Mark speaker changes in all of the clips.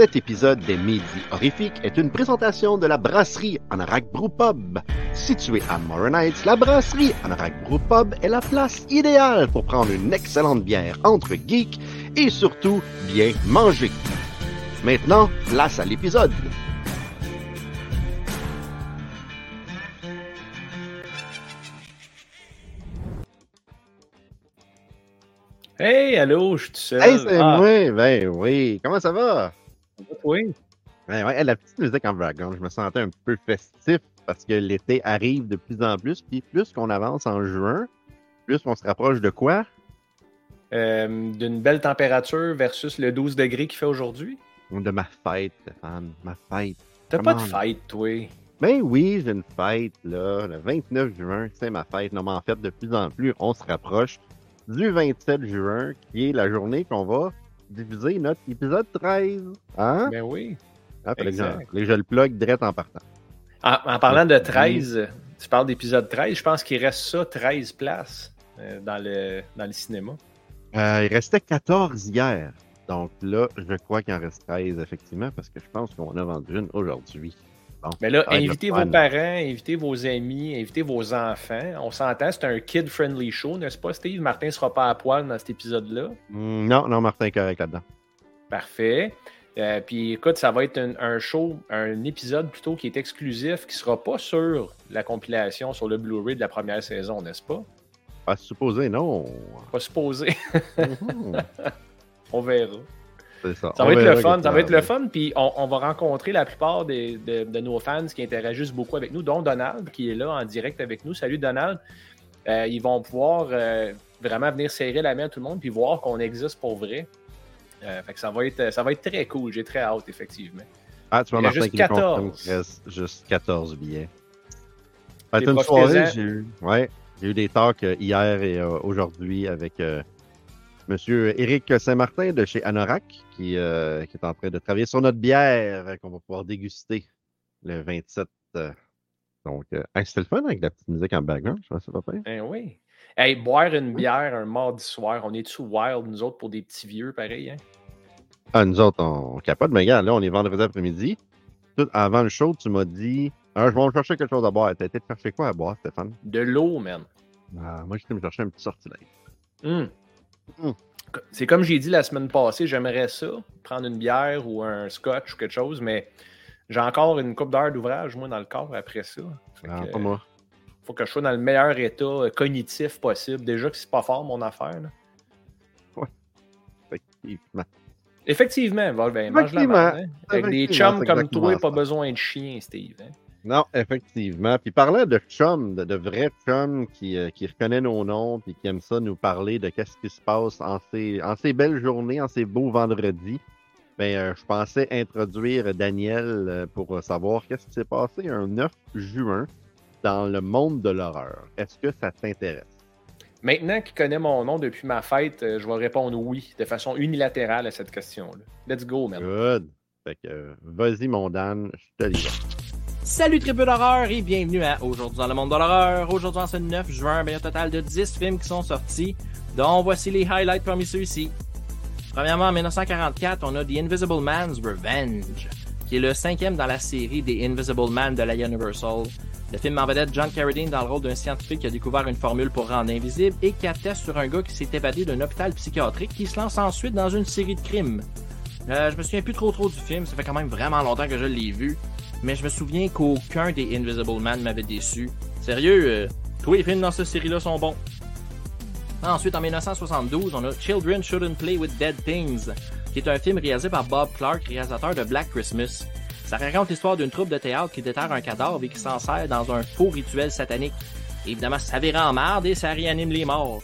Speaker 1: Cet épisode des Midi Horrifiques est une présentation de la brasserie Anorak Brew Pub. Située à Morin Heights, la brasserie Anorak Brew Pub est la place idéale pour prendre une excellente bière entre geeks et surtout bien manger. Maintenant, place à l'épisode.
Speaker 2: Hey, allô, je suis tout seul.
Speaker 1: Hey, c'est
Speaker 2: Ah,
Speaker 1: moi! Ben oui! Comment ça va?
Speaker 2: Oui.
Speaker 1: Ben ouais, la petite musique en background, je me sentais un peu festif parce que l'été arrive de plus en plus, puis plus qu'on avance en juin, plus on se rapproche de quoi?
Speaker 2: Euh, D'une belle température versus le 12 degrés qu'il fait aujourd'hui.
Speaker 1: De ma fête, Stéphane, ma fête.
Speaker 2: T'as pas de fête, toi.
Speaker 1: Ben oui, j'ai une fête, là, le 29 juin, c'est ma fête. Non, mais en fait, de plus en plus, on se rapproche du 27 juin, qui est la journée qu'on va diviser notre épisode 13. Hein?
Speaker 2: Ben oui.
Speaker 1: Ah, je le plug direct en partant.
Speaker 2: En, en parlant de 13, tu parles d'épisode 13, je pense qu'il reste ça 13 places euh, dans, le, dans le cinéma.
Speaker 1: Euh, il restait 14 hier. Donc là, je crois qu'il en reste 13, effectivement, parce que je pense qu'on en a vendu une aujourd'hui. Bon,
Speaker 2: Mais là, invitez vos parents, invitez vos amis, invitez vos enfants. On s'entend, c'est un kid-friendly show, n'est-ce pas, Steve? Martin sera pas à poil dans cet épisode-là.
Speaker 1: Hmm, non, non, Martin est correct là-dedans.
Speaker 2: Parfait. Euh, puis écoute, ça va être un, un show, un épisode plutôt qui est exclusif, qui sera pas sur la compilation, sur le Blu-ray de la première saison, n'est-ce pas?
Speaker 1: Pas supposé, non.
Speaker 2: Pas supposé.
Speaker 1: Mhm.
Speaker 2: on verra.
Speaker 1: Ça.
Speaker 2: Va être le fun. Ça va être le fun. Puis on, on va rencontrer la plupart des- de, de nos fans qui interagissent beaucoup avec nous, dont Donald, qui est là en direct avec nous. Salut Donald. Euh, ils vont pouvoir euh, vraiment venir serrer la main à tout le monde puis voir qu'on existe pour vrai. Euh, fait que ça va être ça va être très cool. J'ai très hâte, effectivement.
Speaker 1: Ah, tu
Speaker 2: a
Speaker 1: Martin
Speaker 2: juste
Speaker 1: qui nous confirme
Speaker 2: 14.
Speaker 1: qu'il reste juste 14 billets. Une soirée, j'ai eu, ouais, eu des talks hier et aujourd'hui avec Monsieur Éric Saint-Martin de chez Anorak, qui, euh, qui est en train de travailler sur notre bière qu'on va pouvoir déguster le 27. euh. Donc, euh, c'était le fun avec la petite musique en background, je pense que c'est pas pire.
Speaker 2: Ben oui. Hey, boire une bière un mardi soir, on est-tu wild, nous autres, pour des petits vieux, pareil, hein?
Speaker 1: Ah, nous autres, on, on capote, mais regarde, là, on est vendredi après-midi. Tout avant le show, tu m'as dit ah, Je vais me chercher quelque chose à boire. T'as été te chercher quoi à boire, Stéphane?
Speaker 2: De l'eau, man.
Speaker 1: Ah, Moi, j'étais me chercher un petit sortilège.
Speaker 2: Hum.
Speaker 1: Hum.
Speaker 2: C'est comme j'ai dit la semaine passée, j'aimerais ça, prendre une bière ou un scotch ou quelque chose, mais j'ai encore une coupe d'heure d'ouvrage, moi, dans le corps après ça.
Speaker 1: Ah,
Speaker 2: que,
Speaker 1: pas moi.
Speaker 2: faut que je sois dans le meilleur état euh, cognitif possible. Déjà que c'est pas fort, mon affaire. là.
Speaker 1: Effectivement.
Speaker 2: Effectivement, va, ben, mange la merde, hein. Avec des chums comme toi, pas besoin de chien, Steve. hein.
Speaker 1: Non, effectivement. Puis parlant de chums, de, de vrais chums qui, euh, qui reconnaissent nos noms puis qui aiment ça nous parler de qu'est-ce qui se passe en ces, en ces belles journées, en ces beaux vendredis, ben, euh, je pensais introduire Daniel euh, pour savoir qu'est-ce qui s'est passé un 9 juin dans le monde de l'horreur. Est-ce que ça t'intéresse?
Speaker 2: Maintenant qu'il connaît mon nom depuis ma fête, euh, je vais répondre oui, de façon unilatérale à cette question-là. Let's go, man.
Speaker 1: Good. Fait que, vas-y, mon Dan, je te livre.
Speaker 3: Salut triple d'horreur et bienvenue à Aujourd'hui dans le monde de l'horreur. Aujourd'hui en ce 9 juin, ben, il y a un total de 10 films qui sont sortis, dont voici les highlights parmi ceux-ci. Premièrement, en 1944, on a The Invisible Man's Revenge, qui est le cinquième dans la série des Invisible Man de la Universal. Le film en vedette John Carradine dans le rôle d'un scientifique qui a découvert une formule pour rendre invisible et qui atteste sur un gars qui s'est évadé d'un hôpital psychiatrique qui se lance ensuite dans une série de crimes. Euh, je me souviens plus trop trop du film, ça fait quand même vraiment longtemps que je l'ai vu mais je me souviens qu'aucun des Invisible Man m'avait déçu. Sérieux, euh, tous les films dans cette série-là sont bons. Ensuite, en 1972, on a Children Shouldn't Play with Dead Things, qui est un film réalisé par Bob Clark, réalisateur de Black Christmas. Ça raconte l'histoire d'une troupe de théâtre qui déterre un cadavre et qui s'en sert dans un faux rituel satanique. Évidemment, ça vire en marde et ça réanime les morts.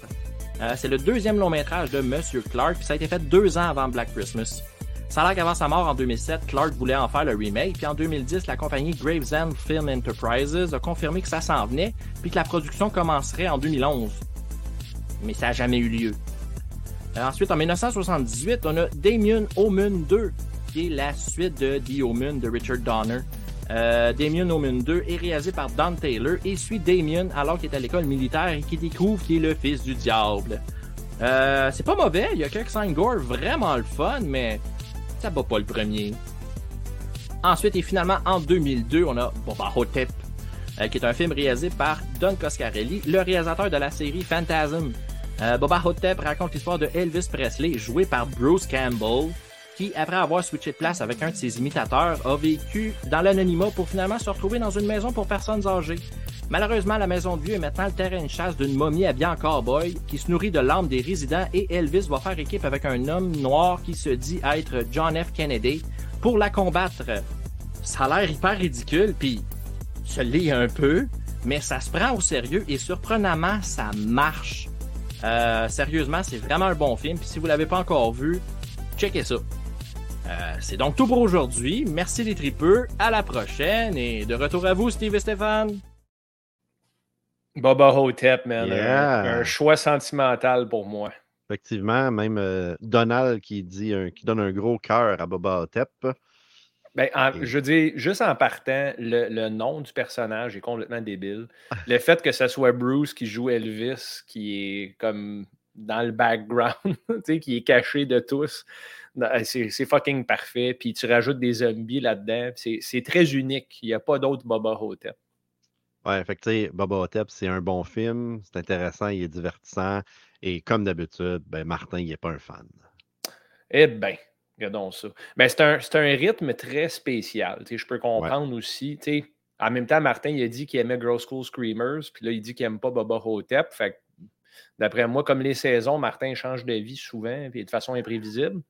Speaker 3: Euh, c'est le deuxième long métrage de Monsieur Clark, puis ça a été fait deux ans avant Black Christmas. Ça a l'air qu'avant sa mort en 2007, Clark voulait en faire le remake, puis en 2010, la compagnie Gravesend Film Enterprises a confirmé que ça s'en venait, puis que la production commencerait en 2011. Mais ça n'a jamais eu lieu. Euh, ensuite, en 1978, on a Damien Omen 2, qui est la suite de The Omen de Richard Donner. Euh, Damien Omen 2 est réalisé par Don Taylor et suit Damien alors qu'il est à l'école militaire et qui découvre qu'il est le fils du diable. Euh, c'est pas mauvais, il y a quelques scènes gore vraiment le fun, mais ça bat pas le premier. Ensuite, et finalement, en 2002, on a Boba Hotep, euh, qui est un film réalisé par Don Coscarelli, le réalisateur de la série Phantasm. Euh, Boba Hotep raconte l'histoire de Elvis Presley, joué par Bruce Campbell, qui, après avoir switché de place avec un de ses imitateurs, a vécu dans l'anonymat pour finalement se retrouver dans une maison pour personnes âgées. Malheureusement, la maison de vieux est maintenant le terrain de chasse d'une momie habillée en cowboy qui se nourrit de l'âme des résidents et Elvis va faire équipe avec un homme noir qui se dit être John F. Kennedy pour la combattre. Ça a l'air hyper ridicule, puis je l'ai un peu, mais ça se prend au sérieux et surprenamment, ça marche. Euh, sérieusement, c'est vraiment un bon film, puis si vous l'avez pas encore vu, checkez ça. Euh, c'est donc tout pour aujourd'hui. Merci les tripeux. À la prochaine et de retour à vous, Steve et Stéphane.
Speaker 2: Boba Hotep, man.
Speaker 1: Yeah.
Speaker 2: Un, un choix sentimental pour moi.
Speaker 1: Effectivement, même euh, Donald qui dit un- qui donne un gros cœur à Boba Hotep.
Speaker 2: Ben, en-
Speaker 1: Et-
Speaker 2: je veux dire, juste en partant, le, le nom du personnage est complètement débile. Le fait que ce soit Bruce qui joue Elvis, qui est comme dans le background, tu sais, qui est caché de tous, non, c'est fucking parfait. Puis tu rajoutes des zombies là-dedans. C'est c'est très unique. Il n'y a pas d'autre Boba Hotep.
Speaker 1: Ouais, fait que tu sais, Boba Hotep, c'est un bon film, c'est intéressant, il est divertissant. Et comme d'habitude, ben Martin, il n'est pas un fan.
Speaker 2: Eh bien, regardons ça. Mais c'est un, un rythme très spécial. Je peux comprendre aussi. tu sais, En même temps, Martin, il a dit qu'il aimait Gross School Screamers, puis là, il dit qu'il n'aime pas Boba Hotep. Fait que, d'après moi, comme les saisons, Martin change de vie souvent, puis de façon imprévisible.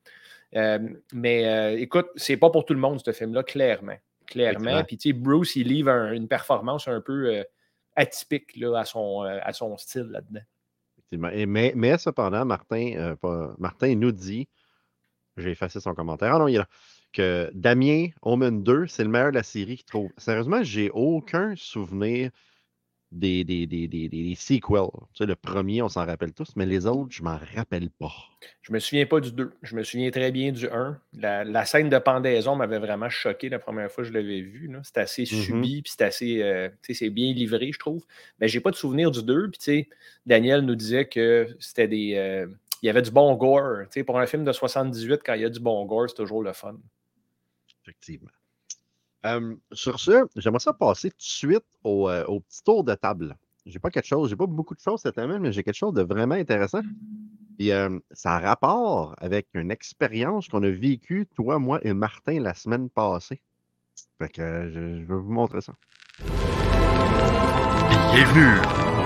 Speaker 2: Euh, mais euh, écoute, c'est pas pour tout le monde, ce film-là, clairement. Clairement. Puis, tu sais, Bruce, il livre un- une performance un peu euh, atypique là, à, son, euh, à son style là-dedans.
Speaker 1: Effectivement. Et mais, mais cependant, Martin, euh, pas- Martin nous dit, j'ai effacé son commentaire, ah non, il est là, que Damien Omen 2, c'est le meilleur de la série qu'il trouve. Sérieusement, j'ai aucun souvenir des, des, des, des, sequels. Tu sais, le premier, on s'en rappelle tous, mais les autres, je m'en rappelle pas.
Speaker 2: Je me souviens pas du 2. Je me souviens très bien du 1. La, la scène de pendaison m'avait vraiment choqué la première fois que je l'avais vu. C'était assez
Speaker 1: Mhm.
Speaker 2: subi, puis c'est assez. euh, tu sais, c'est bien livré, je trouve. Mais j'ai pas de souvenir du 2. Puis, tu sais, Daniel nous disait que c'était des. euh, il y avait du bon gore. Tu sais, pour un film de 78, quand il y a du bon gore, c'est toujours le fun.
Speaker 1: Effectivement. Euh, sur ce, j'aimerais ça passer tout de suite au, euh, au petit tour de table. J'ai pas quelque chose, j'ai pas beaucoup de choses cette semaine, mais j'ai quelque chose de vraiment intéressant. Euh, ça a rapport avec une expérience qu'on a vécue, toi, moi et Martin, la semaine passée. Fait que je, je vais vous montrer ça.
Speaker 4: Bienvenue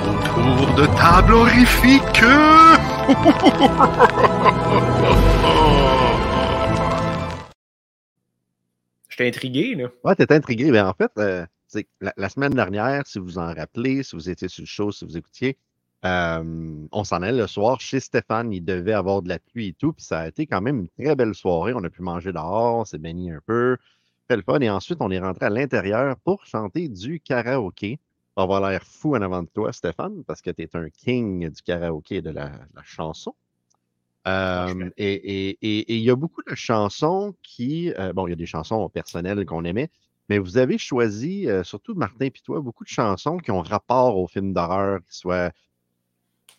Speaker 4: au tour de table horrifique.
Speaker 2: Intrigué, là.
Speaker 1: Ouais, t'es intrigué. Ben, en fait, euh, la, semaine dernière, si vous en rappelez, si vous étiez sur le show, si vous écoutiez, euh, on s'en allait le soir chez Stéphane. Il devait avoir de la pluie et tout. Puis ça a été quand même une très belle soirée. On a pu manger dehors, on s'est baigné un peu, fait le fun. Et ensuite, on est rentré à l'intérieur pour chanter du karaoké. On va avoir l'air fou en avant de toi, Stéphane, parce que tu es un king du karaoké et de la chanson. Euh, et et- et- et il y a beaucoup de chansons qui. euh, bon, il y a des chansons personnelles qu'on aimait, mais vous avez choisi, euh, surtout Martin et toi, beaucoup de chansons qui ont rapport au film d'horreur, qui soient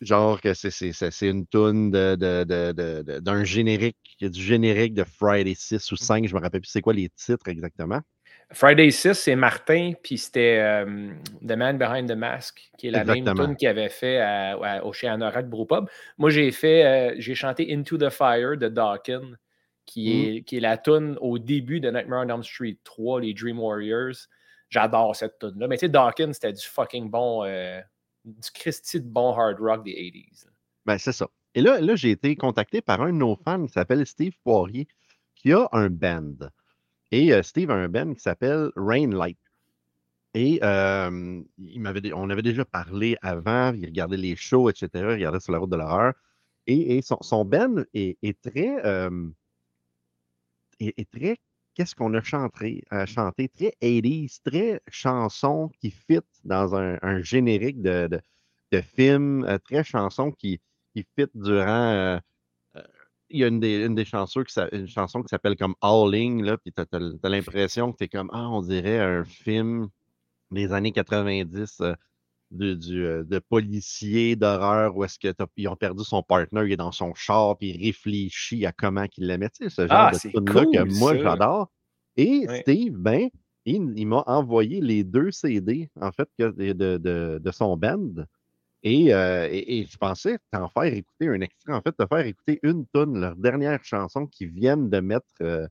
Speaker 1: genre que c'est une toune de, de- de- de- d'un générique, du générique de Friday 6 ou 5, je me rappelle plus c'est quoi les titres exactement.
Speaker 2: Friday 6, c'est Martin, puis c'était euh, The Man Behind the Mask, qui est la même tune qu'il avait fait à- à- au chez Anorak Brewpub. Moi, j'ai fait, euh, j'ai chanté Into the Fire de Dawkins, qui,
Speaker 1: Mm.
Speaker 2: est, qui est la tune au début de Nightmare on Elm Street 3, les Dream Warriors. J'adore cette tune-là. Mais tu sais, Dawkins, c'était du fucking bon, euh, du Christy de bon hard rock des 80s.
Speaker 1: Ben, c'est ça. Et là, là j'ai été contacté par un de nos fans qui s'appelle Steve Poirier, qui a un band. Et euh, Steve a un band qui s'appelle Rainlight. Et euh, on avait déjà parlé avant, il regardait les shows, etc., il regardait sur la route de l'horreur. Et, son, son band est, est très. euh, est, est très. Qu'est-ce qu'on a chanté, euh? Très 80s, très chanson qui fit dans un, générique de, de, film, euh, très chanson qui, qui fit durant. Il y a une des, une des chansons qui, une chanson qui s'appelle comme Howling, là, puis t'as, t'as l'impression que t'es comme, ah, on dirait un film des années 90 euh,
Speaker 5: du, du, euh, de policier d'horreur où est-ce qu'ils ont perdu son partner, il est dans son char, puis il réfléchit à comment qu'il l'aimait. Tu sais, ce genre
Speaker 2: Ah,
Speaker 5: de tune-là que moi
Speaker 2: ça.
Speaker 5: j'adore. Et. Steve, ben, il, il m'a envoyé les deux CD, en fait, que- de, de, de- de son band. Et, euh, et, et je pensais t'en faire écouter un extrait, en fait, te faire écouter une tune, leur dernière chanson qu'ils viennent de mettre euh,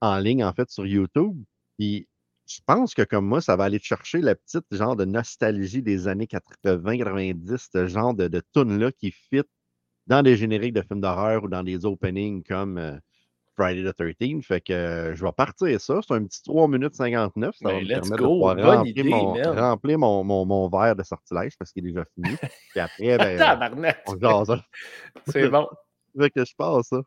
Speaker 5: en ligne, en fait, sur YouTube. Puis je pense que comme moi, ça va aller te chercher la petite genre de nostalgie des années 80-90, ce genre de, de tune-là qui fit dans des génériques de films d'horreur ou dans des openings comme euh, Friday the 13th. Fait que euh, je vais partir ça. C'est un petit 3 minutes 59. Ça va
Speaker 2: Ben,
Speaker 5: me de
Speaker 2: go.
Speaker 5: pouvoir
Speaker 2: Bonne
Speaker 5: remplir,
Speaker 2: idée,
Speaker 5: mon,
Speaker 2: man.
Speaker 5: remplir mon, mon, mon verre de sortilège parce qu'il est déjà fini. Puis après, ben,
Speaker 2: Tabarnak.
Speaker 5: on jase.
Speaker 2: C'est bon.
Speaker 5: Fait que je passe ça.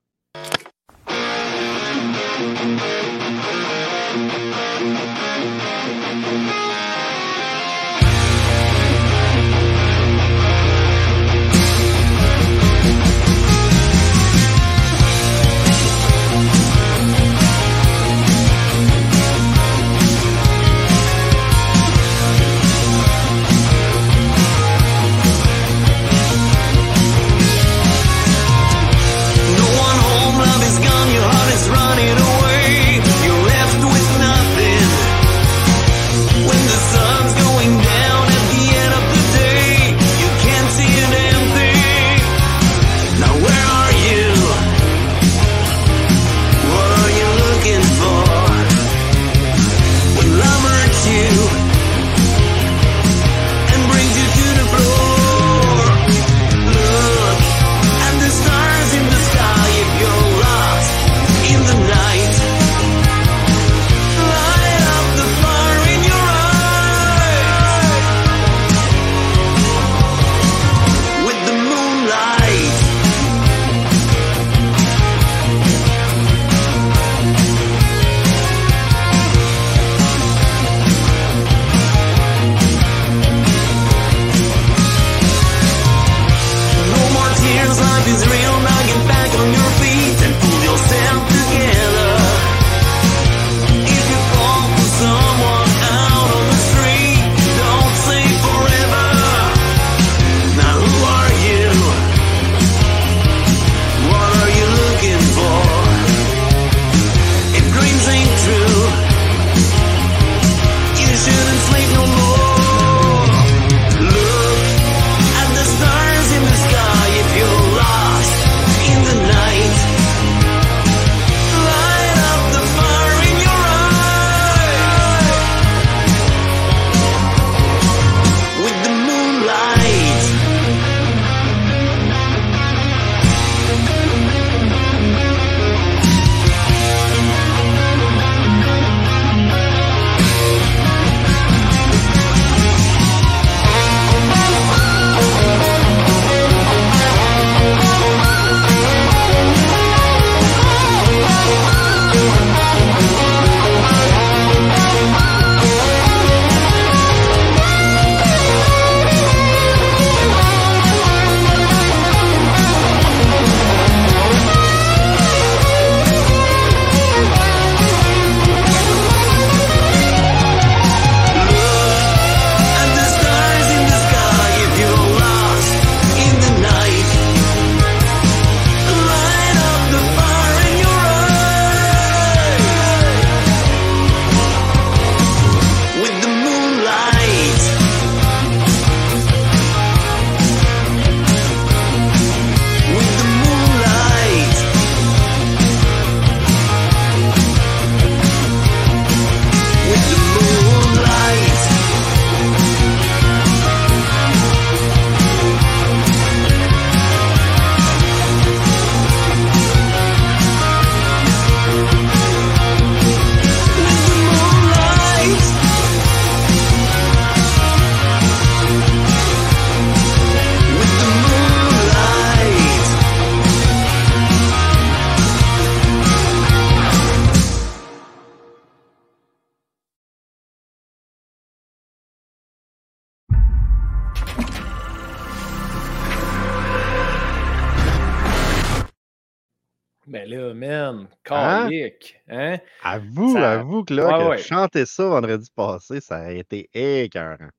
Speaker 2: Là, man,
Speaker 5: Hein?
Speaker 2: calique, hein?
Speaker 5: Avoue,
Speaker 2: Ça-
Speaker 5: avoue que là,
Speaker 2: Ouais,
Speaker 5: que
Speaker 2: ouais.
Speaker 5: chanter ça vendredi passé, ça a été écœurant.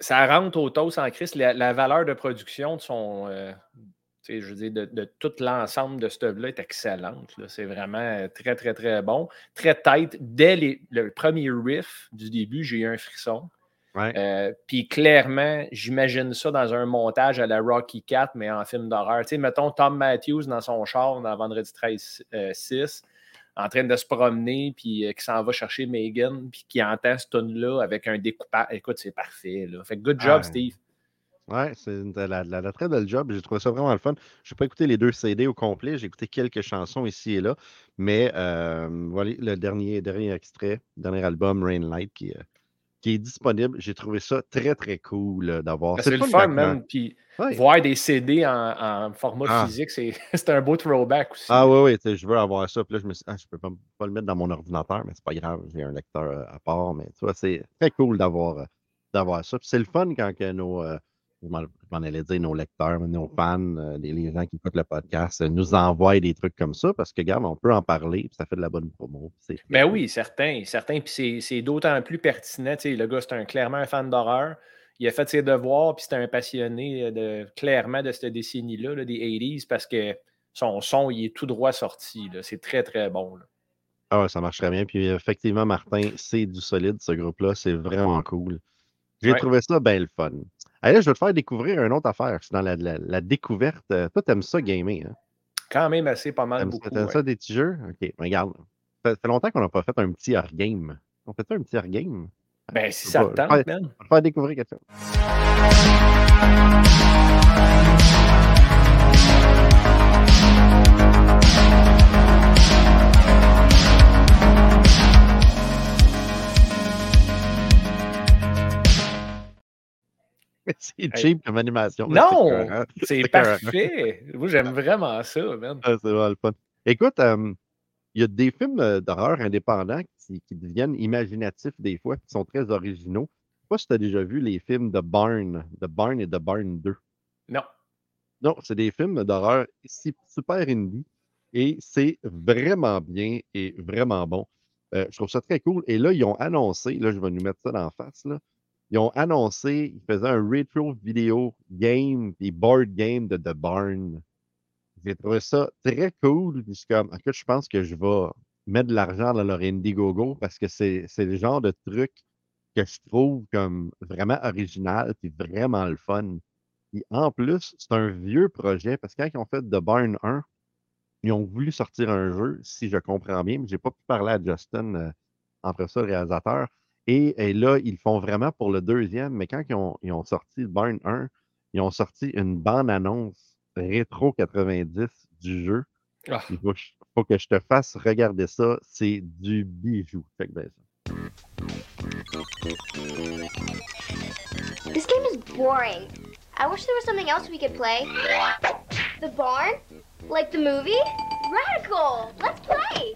Speaker 2: ça rentre au toast en Christ. La, la valeur de production de son. euh, je veux dire, de, de tout l'ensemble de ce œuvre-là est excellente. là. C'est vraiment euh, très, très, très bon. Très tight. Dès les- le premier riff du début, j'ai eu un frisson.
Speaker 1: Ouais.
Speaker 2: Euh, Puis clairement, j'imagine ça dans un montage à la Rocky 4, mais en film d'horreur. Tu sais, mettons Tom Matthews dans son char dans Vendredi 13 euh, 6, en train de se promener, puis euh, qui s'en va chercher Megan, puis qui entend ce tune-là avec un découpage. Écoute, c'est parfait. Là. Fait que good job,
Speaker 1: Ah,
Speaker 2: Steve.
Speaker 1: Ouais, c'est la, la, la très belle job. J'ai trouvé ça vraiment le fun. Je n'ai pas écouté les deux CD au complet. J'ai écouté quelques chansons ici et là. Mais voilà le dernier, dernier extrait, dernier album, Rainlight, qui, euh, qui est disponible. J'ai trouvé ça très, très cool euh, d'avoir.
Speaker 2: Ben, C'est le fun, même. Puis
Speaker 1: Ouais.
Speaker 2: voir des CD en, en format
Speaker 1: Ah.
Speaker 2: physique, c'est un beau throwback aussi.
Speaker 1: Ah oui, oui, je veux avoir ça. Puis là, je me suis dit, ah, je peux pas, pas le mettre dans mon ordinateur, mais c'est pas grave, j'ai un lecteur euh, à part. Mais tu vois, c'est très cool d'avoir euh, d'avoir ça. Puis c'est le fun quand que nos, je m'en allais dire, nos lecteurs, nos fans, euh, les, les gens qui écoutent le podcast, euh, nous envoient des trucs comme ça parce que, regarde, on peut en parler, puis ça fait de la bonne promo.
Speaker 2: Ben oui, certain, certain. Puis c'est- d'autant plus pertinent. Le gars, c'est un, clairement un fan d'horreur. Il a fait ses devoirs, puis c'est un passionné euh, de, clairement de cette décennie-là, là, des 80s, parce que son son, il est tout droit sorti. C'est très, très bon. là.
Speaker 1: Ah ouais, ça marche très bien. Puis effectivement, Martin, c'est du solide, ce groupe-là. C'est vraiment cool. J'ai
Speaker 2: Ouais.
Speaker 1: trouvé ça bien le fun. Allez, là, je vais te faire découvrir une autre affaire. Je suis dans la, la- la découverte. Euh, Toi, t'aimes ça gamer, hein?
Speaker 2: Quand même assez pas mal
Speaker 1: T'aimes
Speaker 2: beaucoup.
Speaker 1: ça, t'aimes
Speaker 2: ouais.
Speaker 1: ça des petits jeux? OK, regarde. Ça fait longtemps qu'on n'a pas fait un petit hors game. On fait ça un petit hors game?
Speaker 2: Ben, si ça te tente, man.
Speaker 1: On va te faire découvrir quelque chose. C'est cheap comme animation.
Speaker 2: Non!
Speaker 1: c'est
Speaker 2: parfait. Moi, j'aime vraiment ça, man.
Speaker 1: Ah, c'est vraiment le fun. Écoute, euh, il y a des films d'horreur indépendants qui, qui deviennent imaginatifs des fois, qui sont très originaux. Je sais pas si tu as déjà vu les films de Barn, de Barn et de Barn 2.
Speaker 2: Non.
Speaker 1: Non, c'est des films d'horreur super indie et c'est vraiment bien et vraiment bon. Euh, je trouve ça très cool. Et là, ils ont annoncé, là, je vais nous mettre ça dans la face, là. Ils ont annoncé, ils faisaient un retro vidéo game, puis board game de The Barn. J'ai trouvé ça très cool. Puis comme, je pense que je vais mettre de l'argent dans leur Indiegogo parce que c'est le genre de truc que je trouve comme vraiment original puis vraiment le fun. En plus, c'est un vieux projet parce que quand ils ont fait The Barn 1, ils ont voulu sortir un jeu, si je comprends bien, mais j'ai pas pu parler à Justin, euh, après ça, le réalisateur. Et, et là, ils font vraiment pour le deuxième, mais quand ils ont, ils ont sorti Barn 1, ils ont sorti une bande-annonce rétro 90 du jeu.
Speaker 2: Ah.
Speaker 1: Il faut, que je- faut que je te fasse regarder ça. C'est du bijou. Fait que ben, ça.
Speaker 6: This game is boring. I wish there was something else we could play. The barn? Like the movie? Radical! Let's play!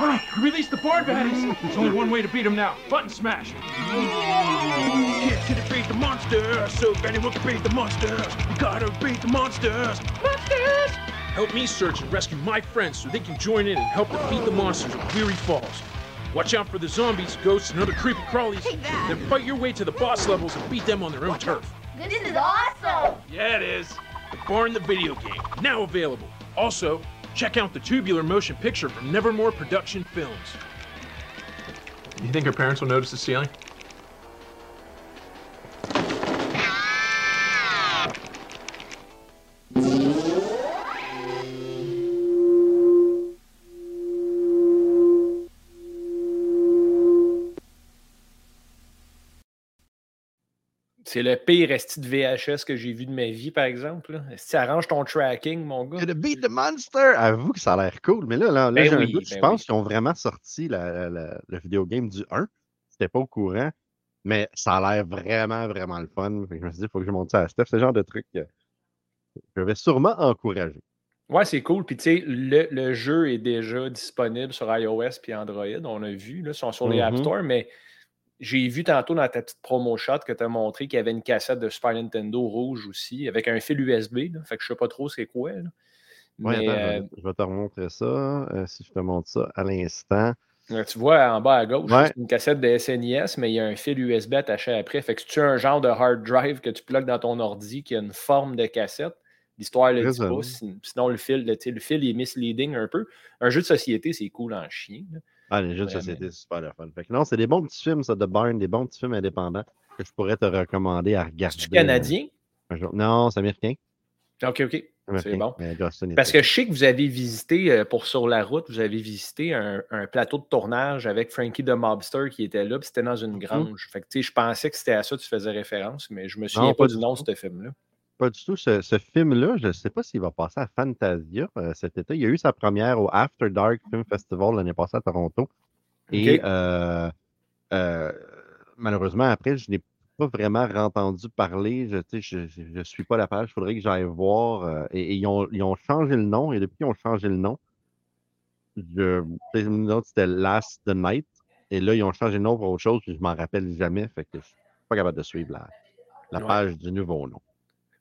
Speaker 6: Sam?
Speaker 7: Release the barn baddies! There's only one way to beat them now. Button smash! Kids can defeat the monsters, so if anyone can beat the monsters, we gotta beat the monsters! Monsters! Help me search and rescue my friends so they can join in and help defeat the monsters of Weary Falls. Watch out for the zombies, ghosts, and other creepy crawlies. Then fight your way to the boss levels and beat them on their own turf.
Speaker 6: This is awesome!
Speaker 7: Yeah, it is. The Barn the Video Game, now available. Also, check out the tubular motion picture from Nevermore Production Films. You think her parents will notice the ceiling?
Speaker 2: C'est le pire esti de VHS que j'ai vu de ma vie, par exemple. Si tu arranges ton tracking, mon gars.
Speaker 1: To beat the monster! Avoue que ça a l'air cool. Mais là, là, là,
Speaker 2: Ben
Speaker 1: j'ai un doute. Je
Speaker 2: ben
Speaker 1: pense
Speaker 2: oui.
Speaker 1: qu'ils ont vraiment sorti la, la- le vidéogame du 1. C'était pas au courant. Mais ça a l'air vraiment, vraiment le fun. Je me suis dit, il faut que je monte ça à Steph. C'est le genre de truc que je vais sûrement encourager.
Speaker 2: Ouais, c'est cool. Puis, tu sais, le, le jeu est déjà disponible sur iOS puis Android. On a vu, là, ils sont sur les App
Speaker 1: Mhm.
Speaker 2: Store, mais j'ai vu tantôt dans ta petite promo shot que tu as montré qu'il y avait une cassette de Super Nintendo rouge aussi, avec un fil USB. là. Fait que je sais pas trop c'est quoi. là.
Speaker 1: Ouais,
Speaker 2: Mais,
Speaker 1: attends, je
Speaker 2: euh,
Speaker 1: vais- je vais te remontrer ça. euh, si je te montre ça à l'instant.
Speaker 2: Tu vois en bas à gauche,
Speaker 1: Ouais.
Speaker 2: c'est une cassette de SNES, mais il y a un fil USB attaché après. Fait que tu as un genre de hard drive que tu plugues dans ton ordi qui a une forme de cassette? L'histoire le dit pas. sin- Sinon, le fil, le, fil est misleading un peu. Un jeu de société, c'est cool en chien. là.
Speaker 1: Ah, les jeux de société, c'est super le fun. Fait que non, c'est des bons petits films, ça, de Barn, des bons petits films indépendants que je pourrais te recommander à regarder.
Speaker 2: Canadien?
Speaker 1: euh, jour. Non, c'est américain.
Speaker 2: Ok, ok. C'est bon. Parce que je sais que vous avez visité, euh, pour Sur la route, vous avez visité un, un plateau de tournage avec Frankie the Mobster qui était là, puis c'était dans une grange. Fait que, tu sais, je pensais que c'était à ça que tu faisais référence, mais je me souviens pas,
Speaker 1: pas
Speaker 2: du nom de ce film-là.
Speaker 1: Pas du tout. Ce, ce film-là, je ne sais pas s'il va passer à Fantasia euh, cet été. Il y a eu sa première au After Dark Film Festival l'année passée à Toronto. Et euh, euh, malheureusement, après, je n'ai pas vraiment entendu parler. Je ne je, je, je suis pas la page. Il faudrait que j'aille voir. et et ils, ont, ils ont changé le nom. Et depuis qu'ils ont changé le nom, je, c'était Last the Night. Et là, ils ont changé le nom pour autre chose. Puis je m'en rappelle jamais. Fait que je suis pas capable de suivre la, la
Speaker 2: Ouais.
Speaker 1: page du nouveau nom.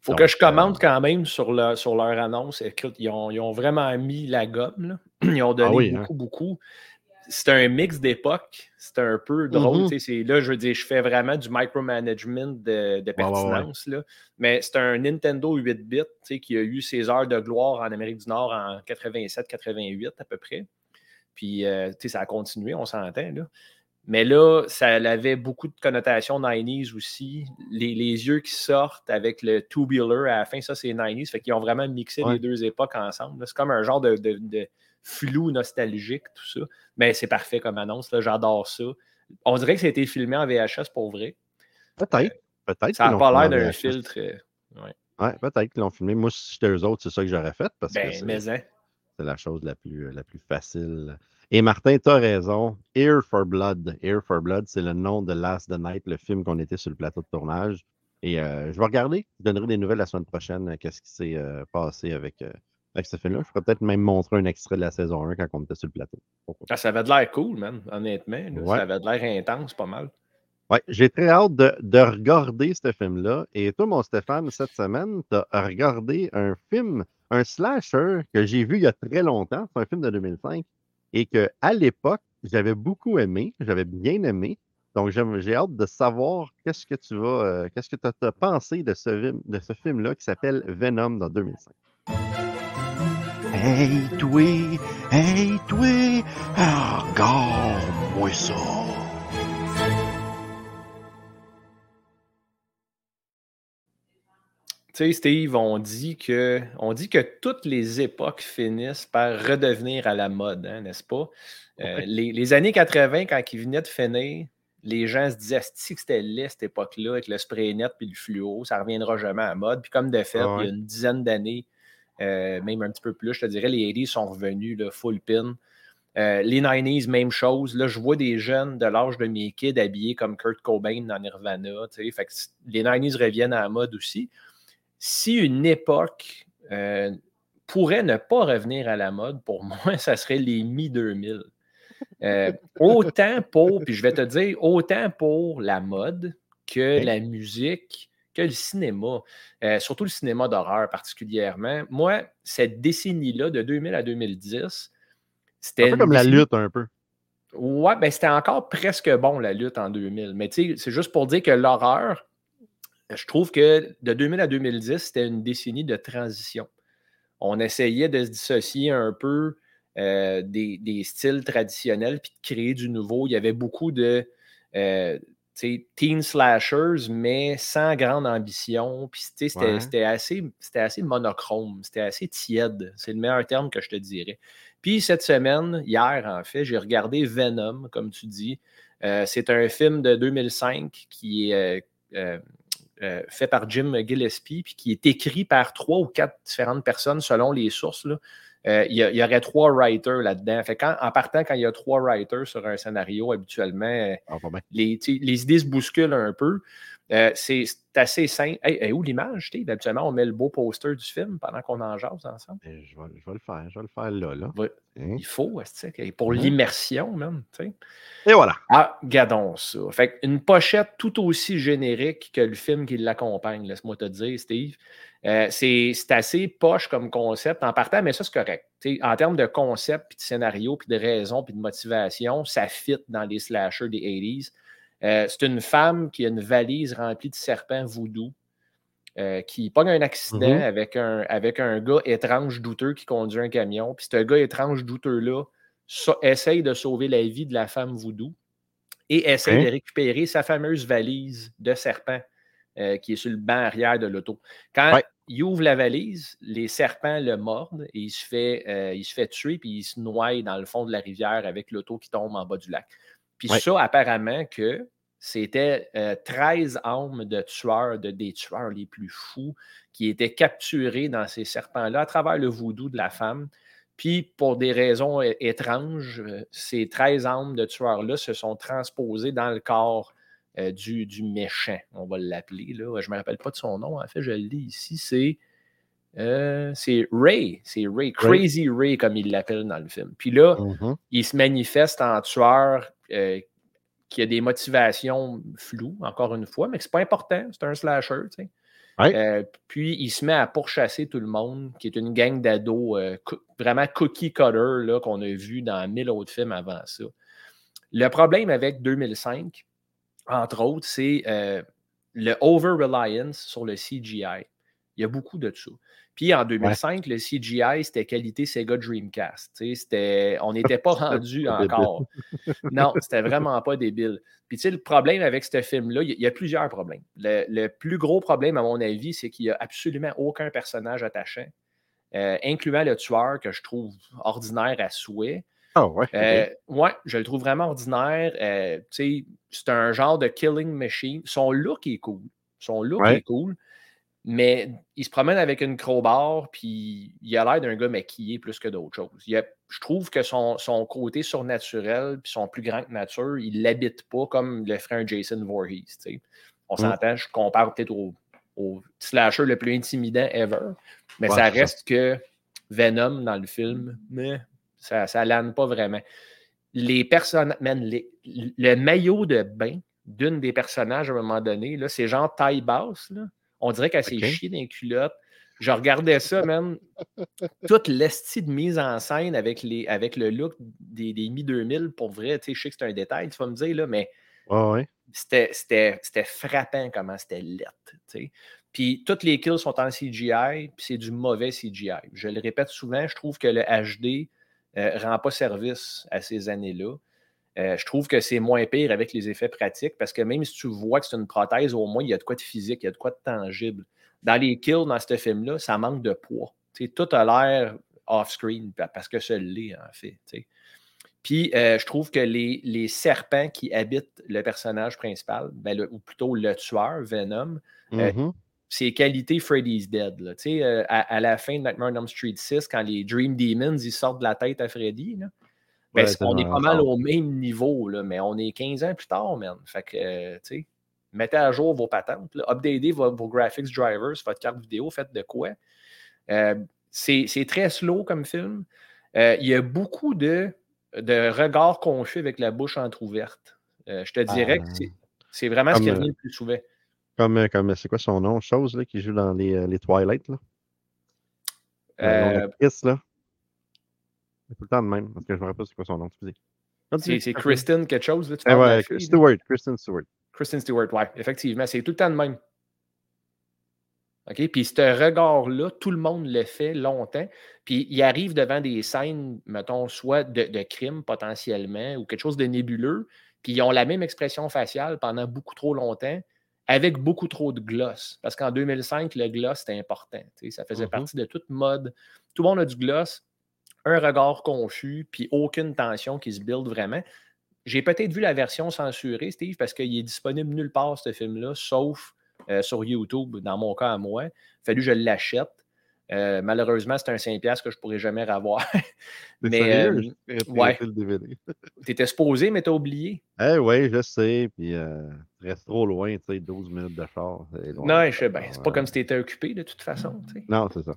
Speaker 2: Faut
Speaker 1: Donc,
Speaker 2: que je commente
Speaker 1: euh,
Speaker 2: quand même sur, le- sur leur annonce. Écoute, ils ont, ils ont vraiment mis la gomme. là. Ils ont donné
Speaker 1: Ah oui, hein?
Speaker 2: beaucoup, beaucoup. C'est un mix d'époque. C'est un peu drôle.
Speaker 1: Mhm.
Speaker 2: c'est- Là, je veux dire, je fais vraiment du micromanagement de, de
Speaker 1: Ouais, ouais, ouais.
Speaker 2: pertinence. là. Mais c'est un Nintendo 8-bit tu sais, qui a eu ses heures de gloire en Amérique du Nord en 87-88 à peu près. Puis, euh, ça a continué, on s'entend. Mais là, ça avait beaucoup de connotations 90s aussi. Les, les yeux qui sortent avec le tubular à la fin, ça, c'est 90s. Fait qu'ils ont vraiment mixé
Speaker 1: Ouais.
Speaker 2: les deux époques ensemble. C'est comme un genre de, de- de flou nostalgique, tout ça. Mais c'est parfait comme annonce. J'adore ça. On dirait que ça a été filmé en VHS pour vrai.
Speaker 1: Peut-être. Peut-être.
Speaker 2: Ça n'a pas l'air d'un filtre. euh,
Speaker 1: Ouais, peut-être qu'ils l'ont filmé. Moi, si j'étais eux autres, c'est ça que j'aurais fait parce que
Speaker 2: Ben,
Speaker 1: c'est
Speaker 2: hein.
Speaker 1: c'est la chose la plus, la plus facile. Et Martin, tu as raison. Ear for Blood. Ear for Blood, c'est le nom de Last the Night, le film qu'on était sur le plateau de tournage. Et euh, je vais regarder. Je donnerai des nouvelles la semaine prochaine. euh, Qu'est-ce qui s'est euh, passé avec, euh, avec ce film-là. Je pourrais peut-être même montrer un extrait de la saison 1 quand on était sur le plateau.
Speaker 2: Ah, ça avait de l'air cool, man, honnêtement.
Speaker 1: Ouais.
Speaker 2: Ça avait de l'air intense, pas mal.
Speaker 1: Ouais, j'ai très hâte de, de regarder ce film-là. Et toi, mon Stéphane, cette semaine, tu as regardé un film, un slasher que j'ai vu il y a très longtemps. C'est un film de 2005. Et que à l'époque, j'avais beaucoup aimé. J'avais bien aimé. Donc, j'ai hâte de savoir qu'est-ce que tu vas, euh, qu'est-ce que tu as, pensé de ce, film- de ce film-là qui s'appelle Venom dans 2005.
Speaker 4: Hey, toi, hey, toi, regarde-moi ça.
Speaker 2: Sais, Steve, on dit que on dit que toutes les époques finissent par redevenir à la mode, hein, n'est-ce pas? Euh, les, les années 80, quand ils venaient de finir, les gens se disaient Asti que c'était laid cette époque-là, avec le spray net puis le fluo, ça reviendra jamais à la mode? Puis comme de fait,
Speaker 1: Ah ouais.
Speaker 2: il y a une dizaine d'années, euh, même un petit peu plus, je te dirais, les 80s sont revenus là, full pin. Euh, les 90s, même chose. Là, je vois des jeunes de l'âge de mes kids habillés comme Kurt Cobain dans Nirvana. tu sais. Fait que les 90s reviennent à la mode aussi. Si une époque euh, pourrait ne pas revenir à la mode, pour moi, ça serait les mi-2000. Euh, autant pour, puis je vais te dire, autant pour la mode que la musique, que le cinéma, euh, surtout le cinéma d'horreur particulièrement. Moi, cette décennie-là, de 2000 à 2010, c'était.
Speaker 1: Un peu comme la lutte, un peu.
Speaker 2: Ouais, ben c'était encore presque bon la lutte en 2000. Mais tu sais, c'est juste pour dire que l'horreur, je trouve que de 2000 à 2010, c'était une décennie de transition. On essayait de se dissocier un peu euh, des, des styles traditionnels puis de créer du nouveau. Il y avait beaucoup de euh, teen slashers, mais sans grande ambition. Puis c'était
Speaker 1: Ouais.
Speaker 2: assez, assez monochrome, c'était assez tiède. C'est le meilleur terme que je te dirais. Puis cette semaine, hier en fait, j'ai regardé Venom, comme tu dis. Euh, c'est un film de 2005 qui est euh, fait par Jim Gillespie, puis qui est écrit par trois ou quatre différentes personnes selon les sources. là. Euh, Il y, a- il y aurait trois writers là-dedans. Fait quand, en partant, quand il y a trois writers sur un scénario, habituellement, euh,
Speaker 1: Ah,
Speaker 2: les idées se bousculent un peu. Euh, c'est assez simple. Hey, hey, où l'image, Steve? Habituellement, on met le beau poster du film pendant qu'on en jase ensemble.
Speaker 1: Eh, Je vais, je vais le faire, je vais le faire là. là.
Speaker 2: Ouais.
Speaker 1: Hein?
Speaker 2: Il faut, pour
Speaker 1: Ouais.
Speaker 2: l'immersion, même.
Speaker 1: Et voilà.
Speaker 2: Ah, gardons ça. Fait une pochette tout aussi générique que le film qui l'accompagne, laisse-moi te dire, Steve. Euh, c'est assez poche comme concept en partant, mais ça, c'est correct. En termes de concept, puis de scénario, puis de raison, puis de motivation, ça fit dans les slashers des 80s. Euh, c'est une femme qui a une valise remplie de serpents voodoo. euh, qui pogne un accident
Speaker 1: Mhm.
Speaker 2: avec, un, avec un gars étrange, douteux qui conduit un camion. Puis ce gars étrange, douteux-là sa- essaye de sauver la vie de la femme voodoo et essaye de récupérer sa fameuse valise de serpent euh, qui est sur le banc arrière de l'auto. Quand
Speaker 1: Ouais.
Speaker 2: il ouvre la valise, les serpents le mordent et il se fait, euh, il se fait tuer puis il se noie dans le fond de la rivière avec l'auto qui tombe en bas du lac. Puis
Speaker 1: Ouais.
Speaker 2: ça, apparemment que c'était euh, 13 âmes de tueurs, de, des tueurs les plus fous qui étaient capturés dans ces serpents-là à travers le voodoo de la femme. Puis, pour des raisons é- étranges, euh, ces 13 âmes de tueurs-là se sont transposées dans le corps euh, du, du méchant, on va l'appeler. là. Je ne me rappelle pas de son nom, en fait, je le lis ici. C'est euh, c'est Ray. C'est Ray. Crazy Ray, comme il l'appelle dans le film. Puis là,
Speaker 1: Mhm.
Speaker 2: il se manifeste en tueur euh, qui a des motivations floues, encore une fois, mais c'est pas important, c'est un slasher, tu sais.
Speaker 1: Ouais.
Speaker 2: Euh, puis il se met à pourchasser tout le monde, qui est une gang d'ados euh, vraiment cookie cutter là, qu'on a vu dans mille autres films avant ça. Le problème avec 2005, entre autres, c'est euh, le over-reliance sur le CGI. Il y a beaucoup de ça. Puis en 2005, le CGI, c'était qualité Sega Dreamcast. C'était- on n'était pas rendu encore. Non, c'était vraiment pas débile. Puis tu sais, le problème avec ce film-là, il y, a- il y a plusieurs problèmes. Le, le plus gros problème, à mon avis, c'est qu'il n'y a absolument aucun personnage attachant, euh, incluant le tueur que je trouve ordinaire à souhait.
Speaker 1: Ah ouais.
Speaker 2: Euh, ouais, je le trouve vraiment ordinaire. Euh, c'est un genre de killing machine. Son look est cool. Son look
Speaker 1: Ouais.
Speaker 2: est cool. Mais il se promène avec une crowbar, puis il a l'air d'un gars maquillé plus que d'autres choses. Il a- je trouve que son, son côté surnaturel, puis son plus grand que nature, il l'habite pas comme le un Jason Voorhees. tu sais. On
Speaker 1: Mm.
Speaker 2: s'entend, je compare peut-être au, au slasher le plus intimidant ever, mais
Speaker 1: Ouais,
Speaker 2: ça
Speaker 1: ça.
Speaker 2: reste que Venom dans le film, mais ça ne lane pas vraiment. Les personnages, le maillot de bain d'une des personnages à un moment donné, c'est genre taille basse. Là. On dirait qu'elle s'est chiée dans les culottes. Je regardais ça, même. Toute l'estie de mise en scène avec, les, avec le look des, des mi-2000, pour vrai, tu sais, je sais que c'est un détail, tu vas me dire, là, mais
Speaker 1: ouais.
Speaker 2: c'était- c'était c'était frappant comment c'était lettre. tu sais. Puis toutes les kills sont en CGI, puis c'est du mauvais CGI. Je le répète souvent, je trouve que le HD ne rend pas service à ces années-là. Euh, je trouve que c'est moins pire avec les effets pratiques parce que même si tu vois que c'est une prothèse, au moins il y a de quoi de physique, il y a de quoi de tangible. Dans les kills dans ce film-là, ça manque de poids. Tout a l'air off-screen pa- parce que ça l'est en fait. Puis euh, je trouve que les, les serpents qui habitent le personnage principal, ben, le- ou plutôt le tueur, Venom, Euh,
Speaker 1: Mhm.
Speaker 2: c'est qualité Freddy's Dead. là. Euh, à, à la fin de Nightmare on Elm Street 6, quand les Dream Demons ils sortent de la tête à Freddy, là, ben,
Speaker 1: Ouais,
Speaker 2: c'est-
Speaker 1: c'est
Speaker 2: on est pas mal au même niveau, là, mais on est 15 ans plus tard, man. Fait que, euh, tu sais, mettez à jour vos patentes, là, updatez vos, vos graphics drivers, votre carte vidéo, faites de quoi. Euh, c'est très slow comme film. Euh, il y a beaucoup de, de regards confus avec la bouche entrouverte. Je te dirais que
Speaker 1: Ah.
Speaker 2: c'est- c'est vraiment ce qui revient le plus souvent.
Speaker 1: Comme, comme c'est quoi son nom? Chose là, qui joue dans les, les Twilight.
Speaker 2: Euh,
Speaker 1: là? C'est tout le temps de même, parce que je me rappelle pas c'est quoi son nom.
Speaker 2: C'est. Kristen quelque chose. Là, tu
Speaker 1: Eh ouais,
Speaker 2: fille?
Speaker 1: Stewart, Kristen Stewart.
Speaker 2: Kristen Stewart, ouais, effectivement. C'est tout le temps de même. OK? Puis ce regard-là, tout le monde le fait longtemps. Puis il arrive devant des scènes, mettons, soit de, de crime potentiellement ou quelque chose de nébuleux. Puis ils ont la même expression faciale pendant beaucoup trop longtemps avec beaucoup trop de gloss. Parce qu'en 2005, le gloss, c'était important. Ça faisait
Speaker 1: Mhm.
Speaker 2: partie de toute mode. Tout le monde a du gloss, un regard confus, puis aucune tension qui se build vraiment. J'ai peut-être vu la version censurée, Steve, parce qu'il est disponible nulle part, ce film-là, sauf euh, sur YouTube, dans mon cas à moi. Il a fallu que je l'achète. Euh, malheureusement, c'est un 5$ que je ne pourrais jamais revoir. Mais euh, ouais.
Speaker 1: le DVD.
Speaker 2: tu étais supposé, mais tu as oublié.
Speaker 1: Eh oui, je sais. Puis, euh, tu restes trop loin, tu sais, 12 minutes de char. loin.
Speaker 2: Non, je sais bien. C'est pas comme si tu étais occupé de toute façon.
Speaker 1: Non, c'est ça.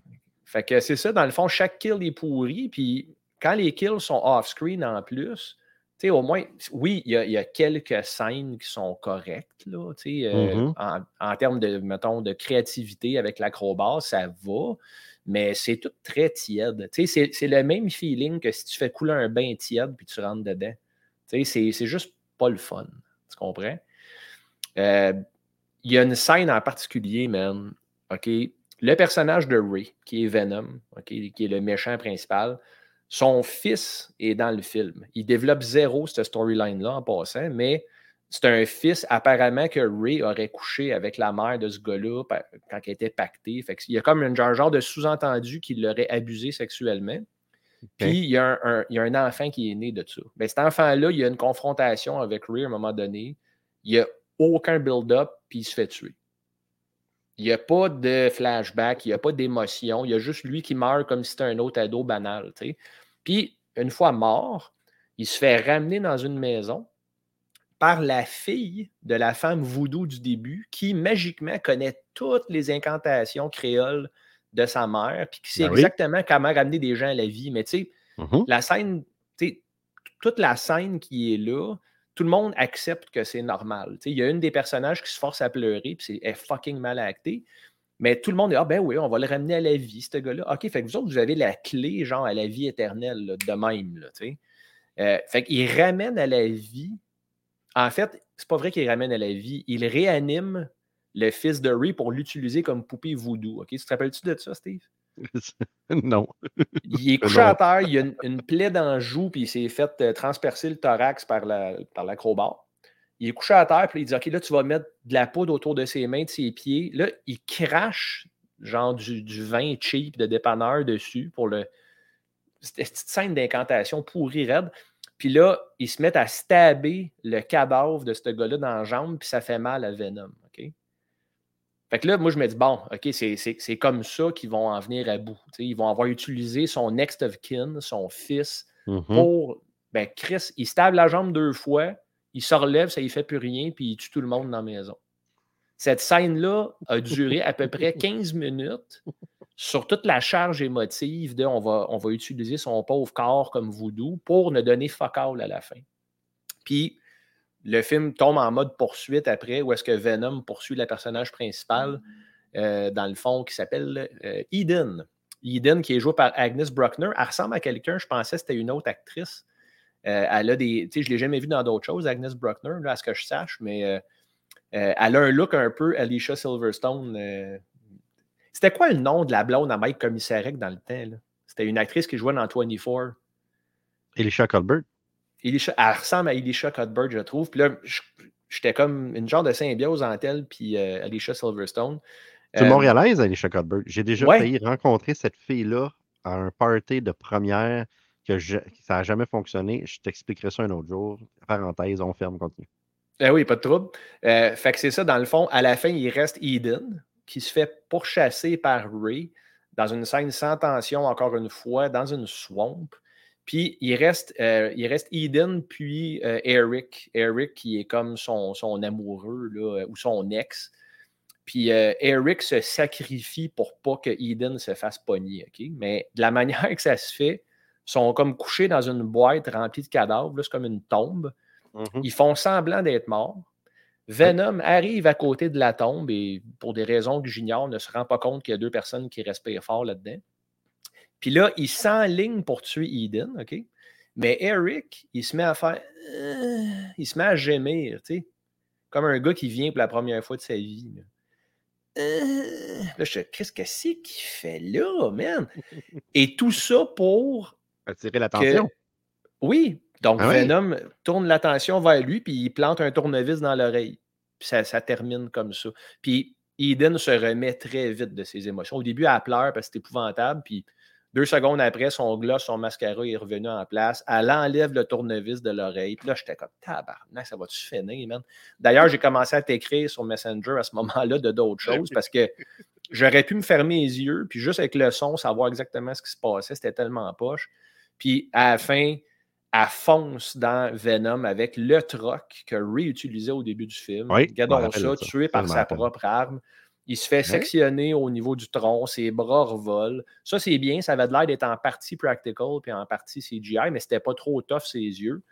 Speaker 2: Fait que c'est ça, dans le fond, chaque kill est pourri. Puis quand les kills sont off-screen en plus, tu sais, au moins, oui, il y, a- il y a quelques scènes qui sont correctes, là, tu sais, euh,
Speaker 1: Mhm.
Speaker 2: en, en termes de, mettons, de créativité avec l'acrobat, ça va, mais c'est tout très tiède. Tu sais, c'est- le même feeling que si tu fais couler un bain tiède puis tu rentres dedans. Tu sais, c'est- c'est juste pas le fun. Tu comprends? Euh, Il y a une scène en particulier, man. OK? Le personnage de Ray, qui est Venom, qui est le méchant principal, son fils est dans le film. Il développe zéro cette storyline-là en passant, mais c'est un fils apparemment que Ray aurait couché avec la mère de ce gars-là quand elle était pactée. Fait il y a comme un genre, genre de sous-entendu qu'il l'aurait abusé sexuellement. Puis il y, a un, un- il y a un enfant qui est né de ça. Ben, cet enfant-là, il y a une confrontation avec Ray à un moment donné. Il n'y a aucun build-up, puis il se fait tuer. Il n'y a pas de flashback, il n'y a pas d'émotion. Il y a juste lui qui meurt comme si c'était un autre ado banal. Puis, une fois mort, il se fait ramener dans une maison par la fille de la femme voodoo du début qui magiquement connaît toutes les incantations créoles de sa mère, puis qui sait
Speaker 1: Ben oui.
Speaker 2: exactement comment ramener des gens à la vie. Mais tu sais,
Speaker 1: Mhm.
Speaker 2: la scène, tu sais, toute la scène qui est là, tout le monde accepte que c'est normal. Il y a une des personnages qui se force à pleurer, puis c'est est fucking mal actée. Mais tout le monde est Ah ben oui, on va le ramener à la vie, ce gars-là. OK, fait que vous autres, vous avez la clé, genre, à la vie éternelle, là, de même. Là. Euh, fait qu'il ramène à la vie. En fait, c'est pas vrai qu'il ramène à la vie. Il réanime le fils de Ray pour l'utiliser comme poupée voodoo. OK? Tu te rappelles-tu de ça, Steve?
Speaker 1: non.
Speaker 2: Il est couché à terre, il a une, une plaie dans le joue, puis il s'est fait euh, transpercer le thorax par la- par l'acrobat. il est couché à terre, puis il dit Ok, là, tu vas mettre de la poudre autour de ses mains, de ses pieds. Là, il crache genre du, du vin cheap de dépanneur dessus pour le. C'était une petite scène d'incantation pourrie raide. Puis là, ils se mettent à stabber le cadavre de ce gars-là dans la jambe, puis ça fait mal à Venom. Fait que là, moi, je me dis, bon, OK, c'est- comme ça qu'ils vont en venir à bout. Tu sais, ils vont avoir utilisé son next of kin, son fils,
Speaker 1: Mhm.
Speaker 2: pour. Ben, Chris, il se tape la jambe deux fois, il se relève, ça ne fait plus rien, puis il tue tout le monde dans la maison. Cette scène-là a duré à peu près 15 minutes sur toute la charge émotive de on va, on va utiliser son pauvre corps comme voodoo pour ne donner fuck all à la fin. Puis le film tombe en mode poursuite après, où est-ce que Venom poursuit le personnage principal, euh, dans le fond, qui s'appelle euh, Eden. Eden, qui est joué par Agnes Bruckner. Elle ressemble à quelqu'un, je pensais que c'était une autre actrice. Euh, elle a des. Tu sais, je ne l'ai jamais vue dans d'autres choses, Agnes Bruckner, là, à ce que je sache, mais elle a un look un peu Alicia Silverstone. euh. C'était quoi le nom de la blonde à Mike Commissarek dans le temps? C'était une actrice qui jouait dans 24.
Speaker 1: Elisha Cuthbert.
Speaker 2: Elisha- elle ressemble à Elisha Cuthbert, je trouve. Puis là, j'étais comme une genre de symbiose entre elle puis euh, Alicia Silverstone.
Speaker 1: Tu es
Speaker 2: Euh,
Speaker 1: montréalaise, Elisha Cuthbert. J'ai déjà
Speaker 2: ouais.
Speaker 1: failli rencontrer cette fille-là à un party de première que je- que ça n'a jamais fonctionné. Je t'expliquerai ça un autre jour. Parenthèse, on ferme, continue.
Speaker 2: Eh oui, pas de trouble. Euh, fait que c'est ça, dans le fond, à la fin, il reste Eden, qui se fait pourchasser par Ray dans une scène sans tension, encore une fois, dans une swamp. Puis il reste, euh, il reste Eden, puis euh, Eric. Eric, qui est comme son, son amoureux, là, ou son ex. Puis euh, Eric se sacrifie pour pas que Eden se fasse pogner. Mais de la manière que ça se fait, ils sont comme couchés dans une boîte remplie de cadavres. C'est comme une tombe.
Speaker 1: Mhm.
Speaker 2: Ils font semblant d'être morts. Venom arrive à côté de la tombe et, pour des raisons que j'ignore, ne se rend pas compte qu'il y a deux personnes qui respirent fort là-dedans. Puis là, il s'enligne pour tuer Eden, OK? Mais Eric, il se met à faire. euh, il se met à gémir, tu sais. Comme un gars qui vient pour la première fois de sa vie. Là, Euh, là je qu'est-ce que c'est qu'il fait là, man? Et tout ça pour
Speaker 1: Attirer
Speaker 2: que-
Speaker 1: l'attention.
Speaker 2: Oui. Donc,
Speaker 1: Ah oui?
Speaker 2: Venom tourne l'attention vers lui, puis il plante un tournevis dans l'oreille. Puis ça, ça termine comme ça. Puis Eden se remet très vite de ses émotions. Au début, elle pleure parce que c'est épouvantable. Puis deux secondes après, son gloss, son mascara est revenu en place. Elle enlève le tournevis de l'oreille. Puis là, j'étais comme tabarnak, ça va-tu finir, man? D'ailleurs, j'ai commencé à t'écrire sur Messenger à ce moment-là de d'autres choses parce que j'aurais pu me fermer les yeux, puis juste avec le son, savoir exactement ce qui se passait. C'était tellement poche. Puis à la fin, elle fonce dans Venom avec le troc que réutilisait au début du film.
Speaker 1: Oui,
Speaker 2: Regardons ça,
Speaker 1: ça.
Speaker 2: tué par sa propre arme. Il se fait sectionner au niveau du tronc, ses bras revolent. Ça, c'est bien. Ça avait de l'air d'être en partie practical puis en partie CGI, mais c'était pas trop tough ses yeux.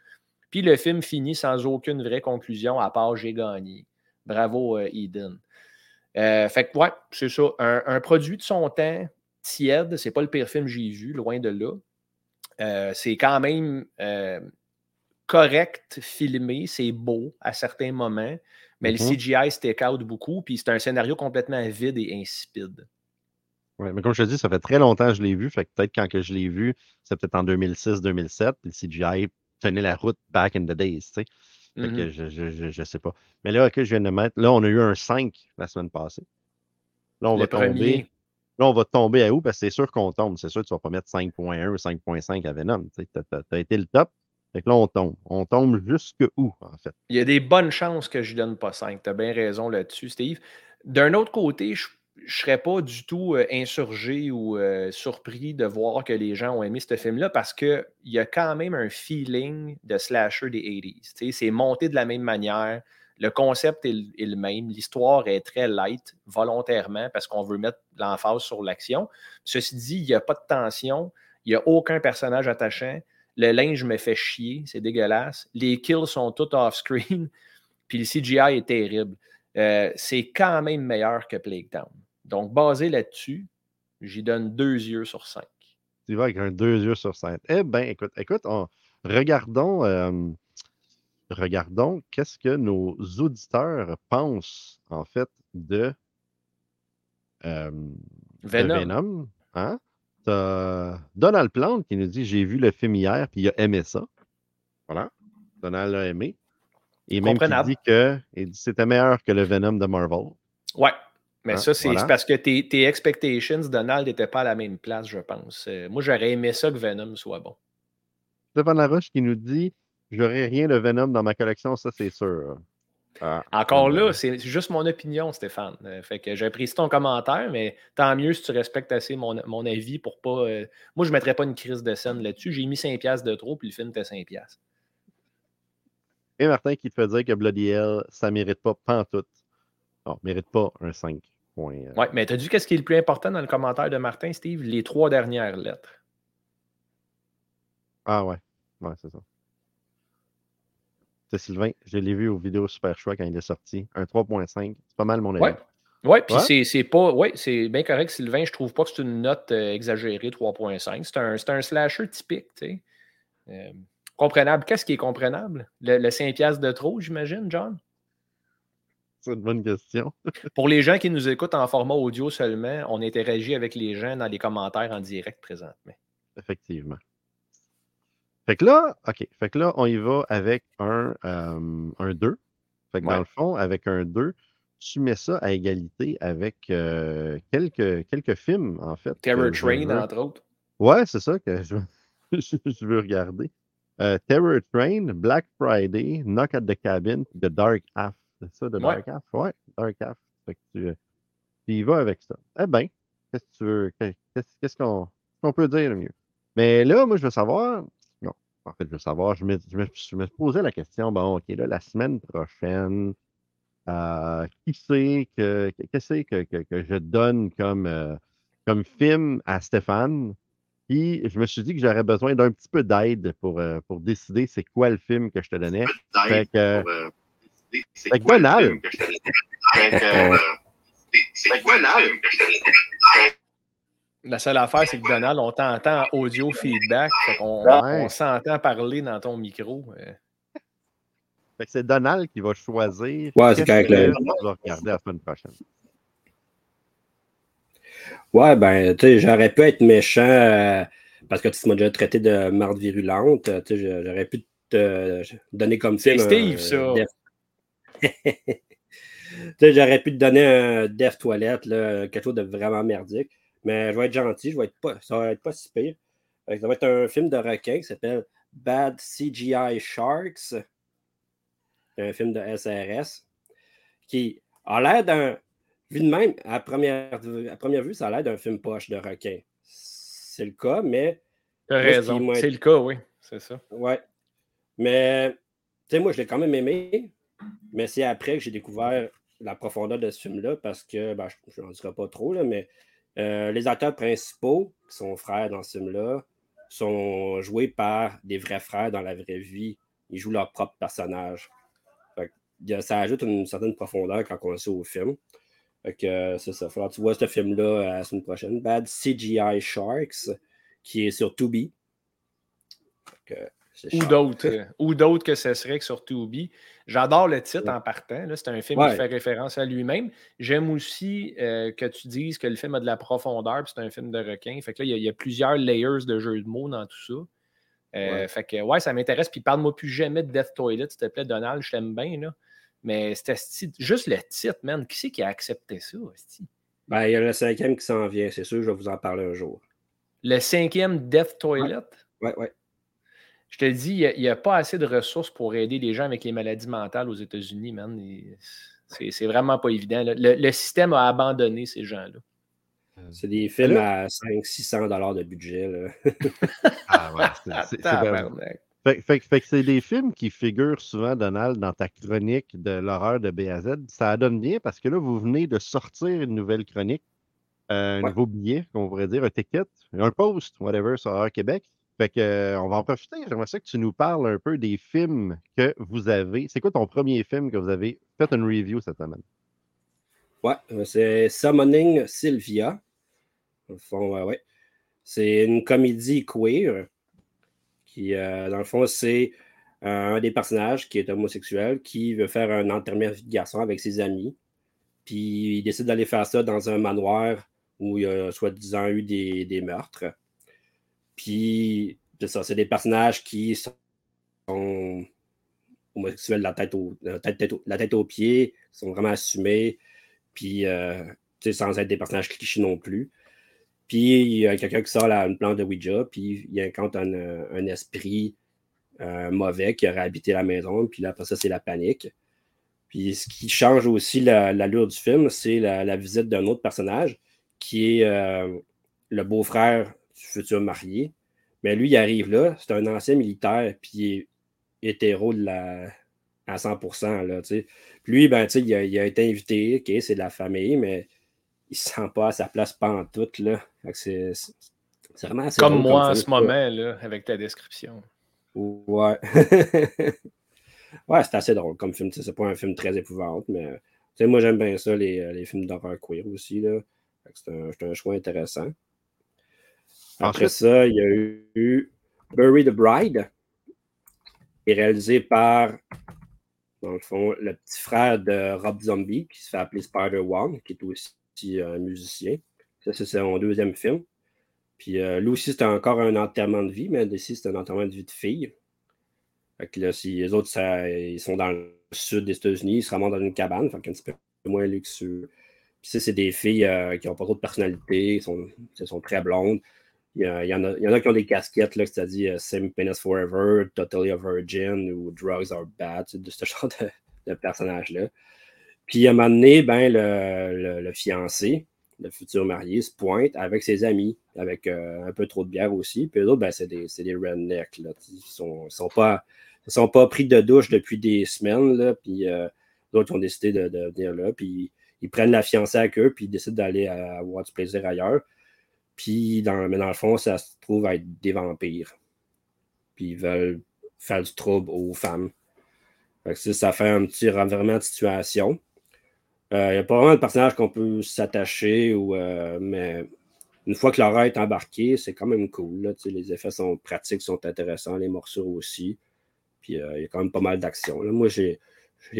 Speaker 2: Puis le film finit sans aucune vraie conclusion à part j'ai gagné. Bravo, euh, Eden. Euh, fait que, ouais, c'est ça. Un, un produit de son temps, tiède, c'est pas le pire film que j'ai vu, loin de là. Euh, c'est quand même correct filmé, c'est beau à certains moments, mais
Speaker 1: Mhm.
Speaker 2: le CGI stick out beaucoup, puis c'est un scénario complètement vide et insipide.
Speaker 1: Ouais, mais comme je te dis, ça fait très longtemps que je l'ai vu. Fait que peut-être quand que je l'ai vu, c'est peut-être en 2006-2007. Puis le CGI tenait la route back in the days, tu sais. Fait
Speaker 2: Mhm.
Speaker 1: que je, je, je, je sais pas. Mais là, ok, je viens de mettre. Là, on a eu un 5 la semaine passée. Là, on
Speaker 2: Le
Speaker 1: va tomber. Là, on va tomber à où? Parce que c'est sûr qu'on tombe. C'est sûr que tu vas pas mettre 5.1 ou 5.5 à Venom. Tu as, été le top. Fait que là, on tombe. On tombe jusque où, en fait?
Speaker 2: Il y a des bonnes chances que je ne donne pas 5. Tu as bien raison là-dessus, Steve. D'un autre côté, je ne serais pas du tout euh, insurgé ou euh, surpris de voir que les gens ont aimé ce film-là parce qu'il y a quand même un feeling de slasher des 80s. Tu sais, C'est monté de la même manière. Le concept est, est le même. L'histoire est très light, volontairement, parce qu'on veut mettre l'emphase sur l'action. Ceci dit, il n'y a pas de tension. Il n'y a aucun personnage attachant. Le linge me fait chier, c'est dégueulasse. Les kills sont tous off-screen. Puis le CGI est terrible. Euh, c'est quand même meilleur que Plague Town. Donc, basé là-dessus, j'y donne deux yeux sur cinq.
Speaker 1: Tu vas avec un 2 yeux sur 5. Eh bien, écoute, écoute, on- regardons, euh, regardons qu'est-ce que nos auditeurs pensent, en fait, de, euh, de
Speaker 2: Venom.
Speaker 1: Venom. Hein? Donald Plante qui nous dit J'ai vu le film hier, puis il a aimé ça. Voilà. Donald l'a aimé. Et même il dit que c'était meilleur que le Venom de Marvel.
Speaker 2: Ouais. Mais
Speaker 1: Hein,
Speaker 2: ça, c'est
Speaker 1: voilà.
Speaker 2: c'est parce que tes, tes expectations, Donald, n'étaient pas à la même place, je pense. Euh, moi, j'aurais aimé ça que Venom soit bon.
Speaker 1: Stéphane Laroche qui nous dit J'aurais rien de Venom dans ma collection, ça c'est sûr. Ah,
Speaker 2: Encore là, c'est juste mon opinion, Stéphane. Euh, fait que j'apprécie ton commentaire, mais tant mieux si tu respectes assez mon, mon avis pour pas. euh, Moi, je ne mettrais pas une crise de scène là-dessus. J'ai mis 5$ de trop, puis le film était 5$.
Speaker 1: Et Martin qui te fait dire que Bloody Hell, ça mérite pas pantoute. Non, mérite pas un 5. Point, euh,
Speaker 2: Ouais, mais t'as dit qu'est-ce qui est le plus important dans le commentaire de Martin, Steve? Les trois dernières lettres.
Speaker 1: Ah ouais, ouais, c'est ça. Sylvain, je l'ai vu aux vidéos Super Choix quand il est sorti. Un 3.5, c'est pas mal mon avis.
Speaker 2: Ouais. Ouais, puis
Speaker 1: Ouais?
Speaker 2: c'est- pas. Ouais, c'est bien correct, Sylvain. Je trouve pas que c'est une note euh, exagérée, 3.5. C'est un, un slasher typique, tu sais. Euh, comprenable. Qu'est-ce qui est comprenable? Le, le 5$ piastres de trop, j'imagine, John?
Speaker 1: C'est une bonne question.
Speaker 2: Pour les gens qui nous écoutent en format audio seulement, on interagit avec les gens dans les commentaires en direct présentement.
Speaker 1: Effectivement. Fait que là, OK. Fait que là, on y va avec un, euh, un 2. Fait que
Speaker 2: Ouais.
Speaker 1: dans le fond, avec un 2, tu mets ça à égalité avec euh, quelques, quelques films, en fait.
Speaker 2: Terror Train,
Speaker 1: veux-
Speaker 2: entre autres.
Speaker 1: Ouais, c'est ça que je, je veux regarder. Euh, Terror Train, Black Friday, Knock at the Cabin, The Dark Half. C'est ça, The
Speaker 2: Ouais.
Speaker 1: Dark Half? Ouais, Dark Half. Fait que tu, tu y vas avec ça. Eh bien, qu'est-ce que tu veux? que- Qu'est-ce qu'on peut dire de mieux? Mais là, moi, je veux savoir. En fait, je veux savoir. Je me, je me, je me posais la question. Bon, OK, là, la semaine prochaine, euh, qui c'est que, que, qu'est-ce que, que, que je donne comme, euh, comme film à Stéphane? Puis je me suis dit que j'aurais besoin d'un petit peu d'aide pour, euh, pour décider c'est quoi le film que je te donnais. Fait que, euh, fait que Donald,
Speaker 2: La seule affaire, c'est que Donald, on t'entend en audio feedback.
Speaker 1: Ouais.
Speaker 2: on s'entend parler dans ton micro. euh.
Speaker 1: fait que c'est Donald qui va choisir
Speaker 8: Ouais, c'est correct,
Speaker 1: tu vas regarder la semaine prochaine.
Speaker 8: Ouais, ben, tu sais, j'aurais pu être méchant euh, parce que tu m'as déjà traité de marde virulente. euh, Tu sais, j'aurais pu te donner comme
Speaker 2: C'est
Speaker 8: film.
Speaker 2: Steve,
Speaker 8: un
Speaker 2: ça.
Speaker 8: Def- Tu sais, j'aurais pu te donner un Def Toilette, là, quelque chose de vraiment merdique. Mais je vais être gentil, je vais être pas, ça va être pas si pire. Ça va être un film de requin qui s'appelle Bad CGI Sharks. C'est un film de SRS qui a l'air d'un vu de même, à première, à première vue, ça a l'air d'un film poche de requin. C'est le cas, mais.
Speaker 2: T'as raison. C'est le cas, oui. C'est ça.
Speaker 8: Ouais. Mais, tu sais, moi, je l'ai quand même aimé, mais c'est après que j'ai découvert la profondeur de ce film-là parce que, ben, je n'en dirai pas trop, là, mais euh, les acteurs principaux, qui sont frères dans ce film-là, sont joués par des vrais frères dans la vraie vie. Ils jouent leur propre personnage. Ça ajoute une certaine profondeur quand on le sait au film. Fait que, euh, c'est ça. Que tu vois ce film-là euh, la semaine prochaine. Bad CGI Sharks, qui est sur Tubi. Fait
Speaker 2: Ou d'autres. euh, ou d'autres que ce serait que sur Tubi. J'adore le titre
Speaker 8: Ouais.
Speaker 2: en partant. C'est un film
Speaker 8: Ouais.
Speaker 2: qui fait référence à lui-même. J'aime aussi euh, que tu dises que le film a de la profondeur, puis c'est un film de requin. Fait que là, il y, a- il y a plusieurs layers de jeux de mots dans tout ça. Euh,
Speaker 8: Ouais.
Speaker 2: Fait que ouais, ça m'intéresse. Puis parle-moi plus jamais de Death Toilet, s'il te plaît, Donald, je t'aime bien. Là. Mais c'était juste le titre, man. Qui c'est qui a accepté ça?
Speaker 8: Ben, il y a le cinquième qui s'en vient, c'est sûr, je vais vous en parler un jour.
Speaker 2: Le cinquième Death Toilet?
Speaker 8: Ouais, ouais.
Speaker 2: Je te dis, il n'y a, pas assez de ressources pour aider les gens avec les maladies mentales aux États-Unis, man. C'est vraiment pas évident. Le, le système a abandonné ces gens-là.
Speaker 8: C'est des films à 500-600 dollars de budget. Là.
Speaker 1: Ah ouais, c'est- vraiment-. Fait, fait- fait que c'est des films qui figurent souvent, Donald, dans ta chronique de l'horreur de BAZ. Ça donne bien parce que là, vous venez de sortir une nouvelle chronique, euh, un
Speaker 8: Ouais.
Speaker 1: nouveau billet, qu'on pourrait dire, un ticket, un post, whatever, sur Horreur Québec. Fait euh, on va en profiter. J'aimerais ça que tu nous parles un peu des films que vous avez. C'est quoi ton premier film que vous avez fait une review cette semaine?
Speaker 8: Ouais, euh, c'est Summoning Sylvia. Dans le ouais. C'est une comédie queer qui, euh, dans le fond, c'est un des personnages qui est homosexuel qui veut faire un enterrement de garçon avec ses amis. Puis il décide d'aller faire ça dans un manoir où il y a soi-disant eu des meurtres. Puis, c'est ça, c'est des personnages qui sont homosexuels la tête, au, la tête, la tête aux pieds, sont vraiment assumés, puis euh, sans être des personnages clichés non plus. Puis il y a quelqu'un qui sort la- une plante de Ouija, puis il incarne un, un esprit euh, mauvais qui aurait habité la maison, puis là, après ça, c'est la panique. Puis ce qui change aussi la- l'allure du film, c'est la, visite d'un autre personnage qui est euh, le beau-frère futur marié. Mais lui, il arrive là, c'est un ancien militaire, puis il est hétéro de la, à 100%. Là. Puis lui, ben, il, a, il a été invité, ok, c'est de la famille, mais il se sent pas à sa place pantoute. Là. C'est, vraiment assez
Speaker 2: Comme moi en ce moment, là, avec ta description.
Speaker 8: Ouais. ouais, c'est assez drôle comme film. C'est pas un film très épouvante, mais moi j'aime bien ça, les, les films d'horreur queer aussi. Là. Un, c'est un choix intéressant. Après ça, il y a eu Bury the Bride, qui est réalisé par, dans le fond, le petit frère de Rob Zombie, qui se fait appeler Spider-One, qui est aussi un musicien. Ça, c'est son deuxième film. Puis euh, lui aussi, c'était encore un enterrement de vie, mais ici, c'est un enterrement de vie de fille. Fait que là, si les autres, ça- ils sont dans le sud des États-Unis, ils se ramassent dans une cabane, fait qu'un petit peu moins luxueux. Puis ça, c'est des filles euh, qui n'ont pas trop de personnalité, sont, elles sont très blondes. Il y, a- y en a, y en a qui ont des casquettes, c'est-à-dire euh, Same Penis Forever, Totally a Virgin ou Drugs are Bad, de ce genre de, de personnages-là. Puis à un moment donné, ben, le, le- fiancé, le futur marié, se pointe avec ses amis, avec euh, un peu trop de bière aussi. Puis eux autres, ben, c'est des, rednecks. Là. Ils sont, sont pas, sont pas pris de douche depuis des semaines. Là, puis euh, d'autres ont décidé de, de venir là. Puis ils prennent la fiancée avec eux, puis ils décident d'aller euh, avoir du plaisir ailleurs. Puis, dans, mais dans le fond, ça se trouve à être des vampires. Puis ils veulent faire du trouble aux femmes. Ça, ça fait un petit renversement de situation. Il n'y a pas vraiment de personnage qu'on peut s'attacher, euh, mais une fois que l'horreur est embarquée, c'est quand même cool. Les effets sont pratiques, sont intéressants, les morceaux aussi. Puis euh, il y a quand même pas mal d'action. Moi, j'ai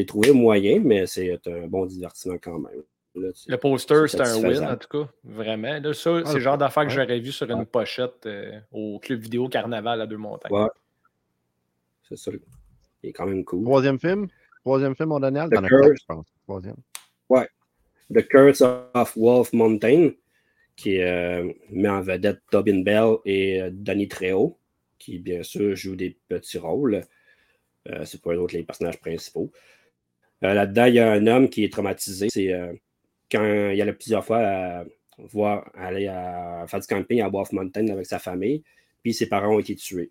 Speaker 8: trouvé moyen, mais c'est un bon divertissement quand même. Là.
Speaker 2: Le poster,
Speaker 8: C'est
Speaker 2: un win, en tout cas. Vraiment. Là, ça, c'est le genre d'affaire que j'aurais vu sur une pochette euh, au club vidéo Carnaval à Deux-Montagnes.
Speaker 8: Ouais. C'est ça. Il est quand même cool.
Speaker 1: Troisième film? Troisième film, mon Daniel? Quatre,
Speaker 8: Curse.
Speaker 1: je pense. Troisième.
Speaker 8: The Curse of Wolf Mountain, qui euh, met en vedette Tobin Bell et euh, Danny Trejo, qui bien sûr jouent des petits rôles. Euh, c'est pas eux autres les personnages principaux. Euh, Là-dedans, il y a un homme qui est traumatisé. C'est euh, quand il allait plusieurs fois à voir, aller à faire du camping à Wolf Mountain avec sa famille, puis ses parents ont été tués.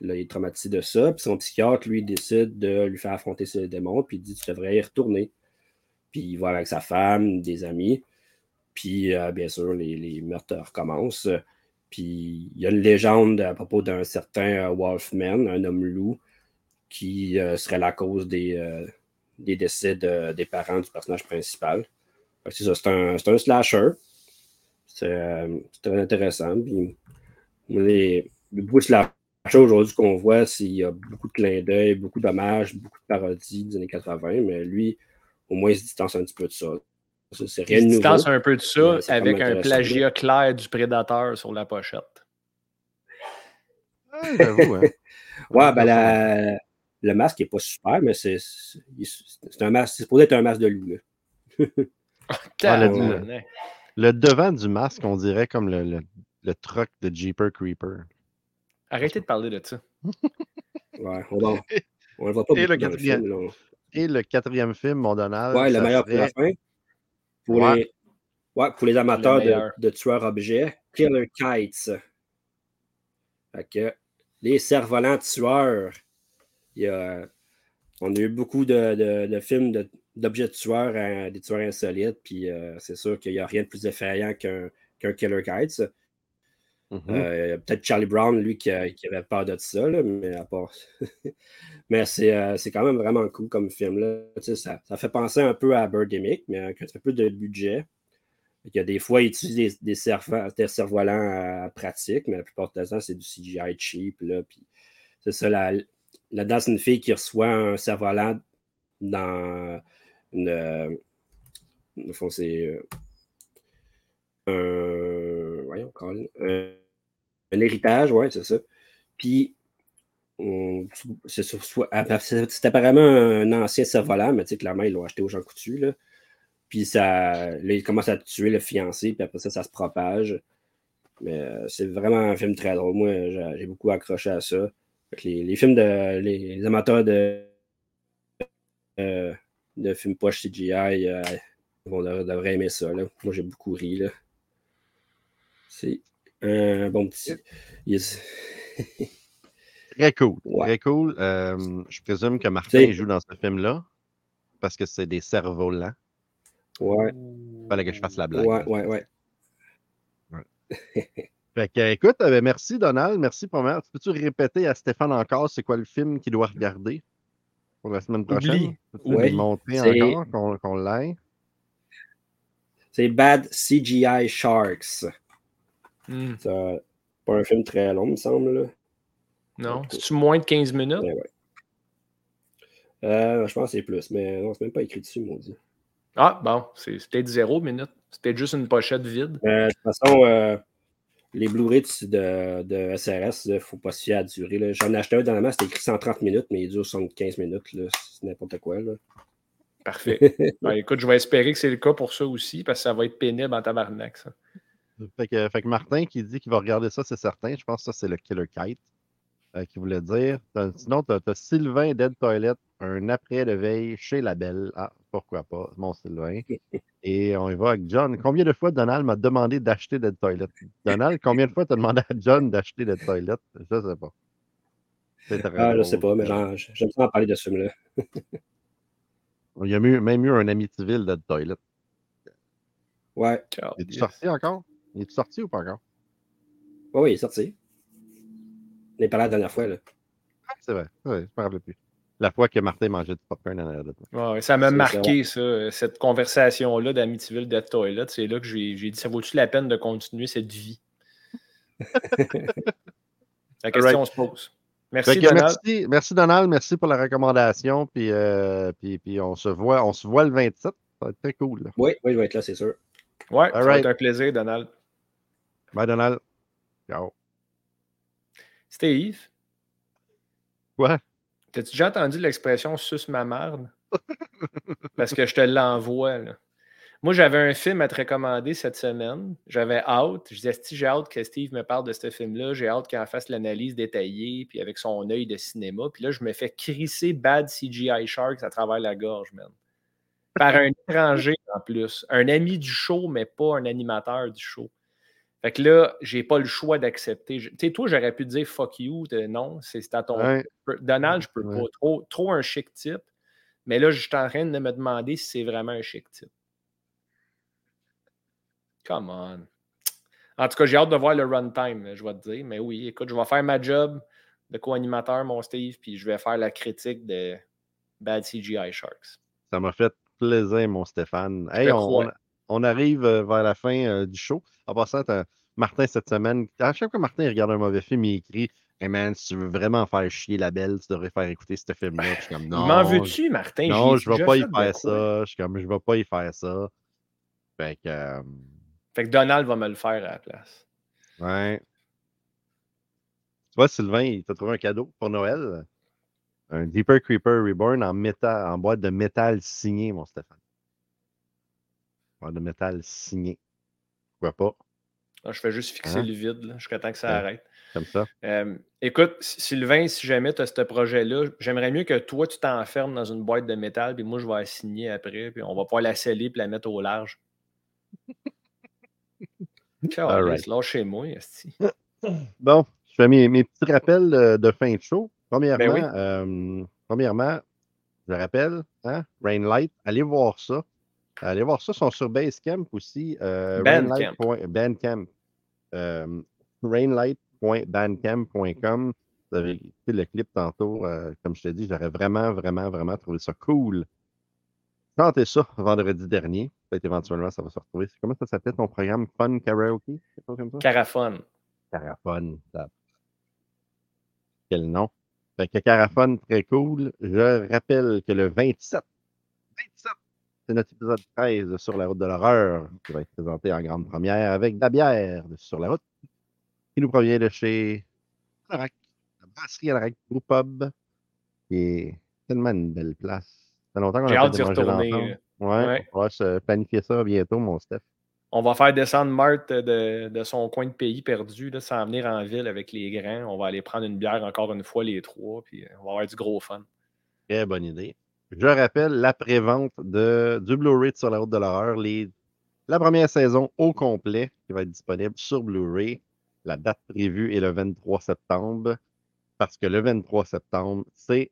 Speaker 8: Là, il est traumatisé de ça, puis son psychiatre, lui, décide de lui faire affronter ce démon, puis il dit Tu devrais y retourner. Puis il va avec sa femme, des amis, puis euh, bien sûr, les, meurtres recommencent. Puis il y a une légende à propos d'un certain euh, Wolfman, un homme loup, qui euh, serait la cause des, euh, décès de- des parents du personnage principal. C'est ça, c'est un, c'est un slasher. C'est euh, c'est très intéressant. Puis, les, le beaucoup de slasher aujourd'hui qu'on voit, c'est qu'il y a beaucoup de clins d'œil, beaucoup d'hommages, beaucoup de parodies des années 80, mais lui, au moins, il se distance un petit peu de ça. Ça, C'est rien
Speaker 2: Il
Speaker 8: de
Speaker 2: se
Speaker 8: nouveau.
Speaker 2: distance un peu de ça avec un plagiat clair du prédateur sur la pochette.
Speaker 1: Ouais, j'avoue, hein.
Speaker 8: Ouais, ben la- le masque n'est pas super, mais c'est c'est c'est un masque, c'est supposé être un masque de loup. là.
Speaker 1: Ah, le- devant du masque, on dirait comme le, le, le truck de Jeeper Creeper.
Speaker 2: Arrêtez de parler de ça.
Speaker 8: Ouais, on va- on le voit pas
Speaker 1: Et le quatrième.
Speaker 8: film.
Speaker 1: Et le quatrième film, mon Donald.
Speaker 8: Ouais, le meilleur pour la
Speaker 1: serait-
Speaker 8: fin. Pour,
Speaker 1: Ouais.
Speaker 8: les, ouais, pour les amateurs de, de tueurs objets, Killer Kites. Fait que les cerfs-volants tueurs. Il y a, on a eu beaucoup de, de- de films de- d'objets de tueurs, des tueurs insolites, puis euh, c'est sûr qu'il n'y a rien de plus effrayant qu'un qu'un Killer Kites.
Speaker 1: Mhm.
Speaker 8: Euh, Peut-être Charlie Brown, lui, qui, a- qui avait peur de ça, là, mais à part. mais c'est euh, c'est quand même vraiment cool comme film. Là. Ça, ça fait penser un peu à Birdemic, mais avec un petit peu de budget. Il y a des fois, ils utilisent des, des cerfs- des cerfs-volants euh, pratiques, mais la plupart du temps, c'est du CGI cheap. Là, puis c'est ça, la, là-dedans, c'est une fille qui reçoit un cerf-volant dans une. euh, fond, c'est euh, un. Voyons, un, un héritage, ouais, c'est ça. Puis, ah, c'est c'est apparemment un ancien cerf-volant, mais tu sais, clairement, ils l'ont acheté aux gens coutus, là. Puis, ça, là, il commence à tuer le fiancé, puis après ça, ça se propage. Mais euh, c'est vraiment un film très drôle. Moi, j'ai beaucoup accroché à ça. Les films de. Les, les amateurs de. euh, de films poche CGI, euh, on devrait, aimer ça. Là. Moi, j'ai beaucoup ri. Là. C'est un bon petit. Yes.
Speaker 1: Très cool.
Speaker 8: Ouais.
Speaker 1: Très cool. Euh, je présume que Martin joue dans ce film-là parce que c'est des cerfs-volants.
Speaker 8: Ouais,
Speaker 1: Fallait que je fasse la blague.
Speaker 8: ouais, ouais, ouais.
Speaker 1: Fait que, écoute, euh, ben, merci Donald, merci pour. Peux-tu répéter à Stéphane encore c'est quoi le film qu'il doit regarder? Pour la semaine prochaine?
Speaker 8: C'est-
Speaker 1: encore qu'on qu'on l'aille?
Speaker 8: C'est Bad CGI Sharks.
Speaker 2: Hmm.
Speaker 8: C'est pas un film très long, il me semble. Là.
Speaker 2: Non. C'est-tu moins de 15 minutes?
Speaker 8: Ouais, ouais. Euh, je pense que c'est plus, mais non, c'est même pas écrit dessus, maudit.
Speaker 2: Ah, bon, c'est c'est peut-être zéro minute. C'est peut-être juste une pochette vide.
Speaker 8: Euh, de toute façon, euh, les Blu-ray de, de SRS, il ne faut pas se fier à la durée. là. J'en ai acheté un dernièrement, c'était écrit 130 minutes, mais il dure 75 minutes. là. C'est n'importe quoi. Là.
Speaker 2: Parfait. Ben, écoute, je vais espérer que c'est le cas pour ça aussi, parce que ça va être pénible en tabarnak, ça.
Speaker 1: Fait que, fait que Martin qui dit qu'il va regarder ça, c'est certain. Je pense que ça, c'est le Killer Kite euh, qui voulait dire. T'as- Sinon, tu as, Sylvain Dead Toilet, un après de veille chez la Belle. Ah, pourquoi pas, mon Sylvain. Et on y va avec John. Combien de fois Donald m'a demandé d'acheter Dead Toilet? Donald, combien de fois t'as demandé à John d'acheter Dead Toilet? Je sais pas.
Speaker 8: Ah, je sais pas, mais j'aime ça en parler de ce film-là.
Speaker 1: Il y a mieux- même eu un Amityville Dead Toilet.
Speaker 8: Ouais,
Speaker 1: Il est sorti encore? Il est sorti ou pas encore?
Speaker 8: ouais, ouais, il est sorti. On est parlé la dernière fois. Là.
Speaker 1: Ah, c'est vrai. Ouais, je me rappelle plus. La fois que Martin mangeait du popcorn en arrière de toi.
Speaker 2: Ouais, ça m'a marqué, ça, cette conversation-là d'Amityville Dead Toilet. C'est là que j'ai dit ça vaut-tu la peine de continuer cette vie? la question se pose. Merci, Donald.
Speaker 1: merci, merci Donald, merci pour la recommandation. Puis, euh, puis, puis on, se voit, on se voit le 27. Ça va être très cool. là.
Speaker 8: Oui, oui, je vais être là, c'est sûr.
Speaker 2: Ouais, ça va être un plaisir, Donald.
Speaker 1: Bye Donald. Ciao.
Speaker 2: Steve,
Speaker 1: Quoi?
Speaker 2: T'as-tu déjà entendu l'expression suce ma marde? Parce que je te l'envoie, là. Moi, j'avais un film à te recommander cette semaine. J'avais hâte. Je disais, si j'ai hâte que Steve me parle de ce film-là, j'ai hâte qu'il en fasse l'analyse détaillée, puis avec son œil de cinéma. Puis là, je me fais crisser Bad CGI Sharks à travers la gorge, man. par un étranger en plus. Un ami du show, mais pas un animateur du show. Fait que là, j'ai pas le choix d'accepter. Tu sais, toi, j'aurais pu te dire fuck you. Non, c'est à ton.
Speaker 1: Ouais.
Speaker 2: Donald, je peux
Speaker 1: Ouais.
Speaker 2: pas. Trop, trop un chic type. Mais là, je suis en train de me demander si c'est vraiment un chic type. Come on. En tout cas, j'ai hâte de voir le runtime, je vais te dire. Mais oui, écoute, je vais faire ma job de co-animateur, mon Steve, puis je vais faire la critique de Bad CGI Sharks.
Speaker 1: Ça m'a fait plaisir, mon Stéphane. Hey, on, on- on arrive euh, vers la fin euh, du show. En passant, Martin cette semaine, à chaque fois que Martin regarde un mauvais film, il écrit Hey man, si tu veux vraiment faire chier la belle, tu devrais faire écouter ce film-là. Je suis comme non.
Speaker 2: M'en veut-tu, Martin?
Speaker 1: Non, je vais
Speaker 2: déjà
Speaker 1: pas y faire ça. Je suis comme je vais pas y faire ça. Fait que euh,
Speaker 2: Fait que Donald va me le faire à la place.
Speaker 1: ouais. Tu vois, Sylvain, il t'a trouvé un cadeau pour Noël. Un Deeper Creeper Reborn en métal, en boîte de métal signé, mon Stéphane. De métal signé. Pourquoi pas?
Speaker 2: Ah, Je fais juste fixer
Speaker 1: Hein?
Speaker 2: le vide jusqu'à temps que ça
Speaker 1: Ouais.
Speaker 2: arrête.
Speaker 1: Comme ça.
Speaker 2: Euh, écoute, Sylvain, si jamais tu as ce projet-là, j'aimerais mieux que toi, tu t'enfermes dans une boîte de métal, puis moi, je vais la signer après, puis on va pouvoir la sceller puis la mettre au large.
Speaker 1: All right.
Speaker 2: Lâchez-moi.
Speaker 1: Bon, je fais mes, mes petits rappels de fin de show. Premièrement,
Speaker 2: Ben oui.
Speaker 1: euh, premièrement, je rappelle, hein, Rainlight, allez voir ça. Allez voir ça, ils sont sur Basecamp aussi. Euh,
Speaker 2: Bandcamp.
Speaker 1: Rainlight point- Bandcamp. Euh, Rainlight.bandcamp.com. Vous avez écouté le clip tantôt. euh, comme je te dis, j'aurais vraiment, vraiment, vraiment trouvé ça cool. Chantez ça vendredi dernier. Peut-être éventuellement, ça va se retrouver. Comment ça s'appelle ton programme? Fun Karaoke? Comme ça?
Speaker 2: Caraphone.
Speaker 1: Caraphone. ça- Quel nom? Fait que Caraphone, très cool. Je rappelle que le 27, 27, c'est notre épisode 13 sur la route de l'horreur qui va être présenté en grande première avec de la bière de sur la route qui nous provient de chez Alarac, la brasserie Alarac Brew Pub qui est tellement une belle place. Ça fait longtemps qu'on a
Speaker 2: hâte d'y retourner, là.
Speaker 1: Ouais,
Speaker 2: Ouais.
Speaker 1: on va se planifier ça bientôt, mon Steph.
Speaker 2: On va faire descendre Marthe de, de son coin de pays perdu, là, sans venir en ville avec les grands. On va aller prendre une bière encore une fois, les trois, puis on va avoir du gros fun.
Speaker 1: Très bonne idée. Je rappelle la prévente de, du Blu-ray de Sur la route de l'horreur, la première saison au complet qui va être disponible sur Blu-ray. La date prévue est le 23 septembre parce que le 23 septembre, c'est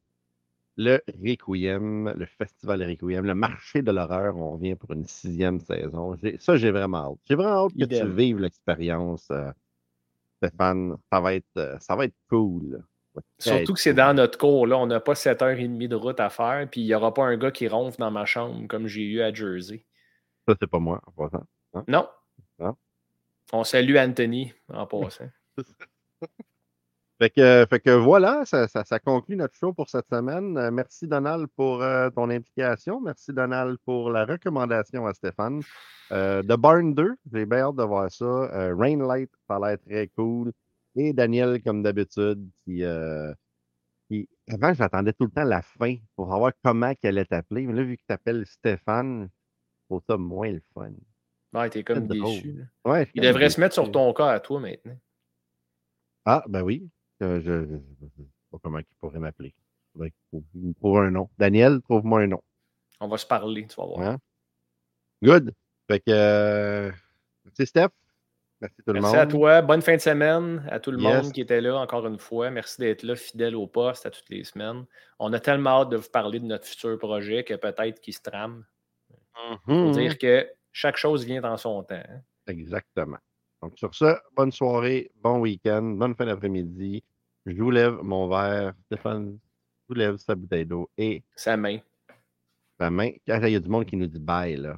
Speaker 1: le Requiem, le festival Requiem, le marché de l'horreur. On revient pour une sixième saison. Ça, j'ai vraiment hâte. J'ai vraiment hâte que tu vives l'expérience, euh, Stéphane. Ça va être, euh, ça va être cool.
Speaker 2: Surtout que c'est dans notre cours, là. On n'a pas 7h30 de route à faire, puis il n'y aura pas un gars qui ronfle dans ma chambre comme j'ai eu à Jersey.
Speaker 1: Ça, c'est pas moi, en passant.
Speaker 2: Non.
Speaker 1: Non?
Speaker 2: On salue Anthony en passant.
Speaker 1: Fait que, fait que voilà, ça, ça- ça conclut notre show pour cette semaine. Euh, merci Donald pour euh, ton implication. Merci Donald pour la recommandation à Stéphane. Euh, The Barn 2, j'ai bien hâte de voir ça. Euh, Rainlight, ça a l'air très cool. Et Daniel, comme d'habitude, qui, euh, qui- Avant, j'attendais tout le temps la fin pour savoir comment qu'elle allait t'appeler. Mais là, vu que tu t'appelles Stéphane, je trouve ça moins le fun.
Speaker 2: Ouais, t'es comme
Speaker 1: C'est
Speaker 2: déçu.
Speaker 1: Ouais,
Speaker 2: Il devrait se mettre sur ton cas à toi maintenant.
Speaker 1: Ah, ben oui. Euh, je ne sais pas comment il pourrait m'appeler. Il me trouve un nom. Daniel, trouve-moi un nom.
Speaker 2: On va se parler, tu vas voir.
Speaker 1: Hein? Good. Fait que, euh, merci Steph. Merci tout le
Speaker 2: Merci
Speaker 1: monde.
Speaker 2: à toi. Bonne fin de semaine à tout le
Speaker 1: Yes.
Speaker 2: monde qui était là encore une fois. Merci d'être là, fidèle au poste à toutes les semaines. On a tellement hâte de vous parler de notre futur projet que peut-être qu'il se trame.
Speaker 1: Mhm.
Speaker 2: dire que chaque chose vient dans son temps. hein.
Speaker 1: Exactement. Donc, sur ça, bonne soirée, bon week-end, bonne fin d'après-midi. Je vous lève mon verre. Stéphane vous lève sa bouteille d'eau et
Speaker 2: Sa main.
Speaker 1: sa main. Ah, Il y a du monde qui nous dit bye, là.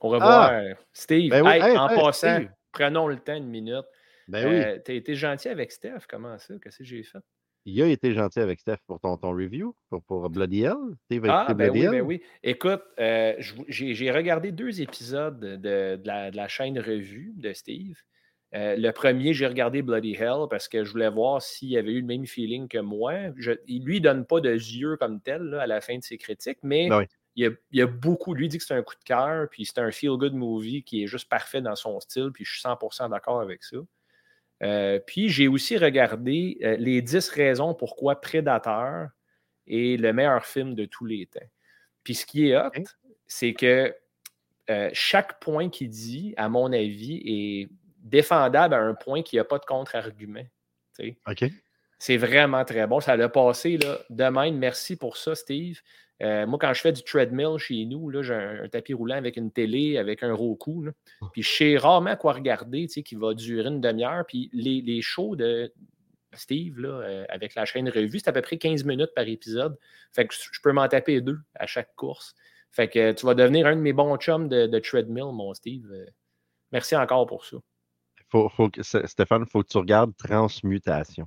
Speaker 2: Au revoir. Steve,
Speaker 1: Ben oui,
Speaker 2: hey,
Speaker 1: hey,
Speaker 2: en
Speaker 1: hey,
Speaker 2: passant,
Speaker 1: Steve.
Speaker 2: Prenons le temps une minute.
Speaker 1: Ben oui.
Speaker 2: Euh, T'as été gentil avec Steph. Comment ça? Qu'est-ce que j'ai fait?
Speaker 1: Il a été gentil avec Steph pour ton, ton review, pour, pour Bloody Hell. Steve
Speaker 2: Ah, ben
Speaker 1: Bloody
Speaker 2: oui,
Speaker 1: Hell?
Speaker 2: ben oui. Écoute, euh, j'ai j'ai regardé deux épisodes de, de la, de la chaîne revue de Steve. Euh, le premier, j'ai regardé Bloody Hell parce que je voulais voir s'il avait eu le même feeling que moi. Je, il lui donne pas de yeux comme tel là, à la fin de ses critiques, mais
Speaker 1: Ben oui.
Speaker 2: Il, y a, il a beaucoup. Lui dit que c'est un coup de cœur, puis c'est un feel-good movie qui est juste parfait dans son style, puis je suis 100% d'accord avec ça. Euh, puis j'ai aussi regardé euh, les 10 raisons pourquoi Predator est le meilleur film de tous les temps. Puis ce qui est hot, c'est que euh, chaque point qu'il dit, à mon avis, est défendable à un point qui n'a pas de contre-argument.
Speaker 1: OK.
Speaker 2: C'est vraiment très bon. Ça l'a passé là, de même. Merci pour ça, Steve. Euh, moi, quand je fais du treadmill chez nous, j'ai un, un tapis roulant avec une télé, avec un Roku. là. Puis je sais rarement quoi regarder, tu sais, qui va durer une demi-heure. Puis les, les shows de Steve, là, euh, avec la chaîne revue, c'est à peu près 15 minutes par épisode. Fait que je peux m'en taper deux à chaque course. Fait que tu vas devenir un de mes bons chums de, de treadmill, mon Steve. Euh, Merci encore pour ça.
Speaker 1: Faut, faut que, Stéphane, il faut que tu regardes Transmutation.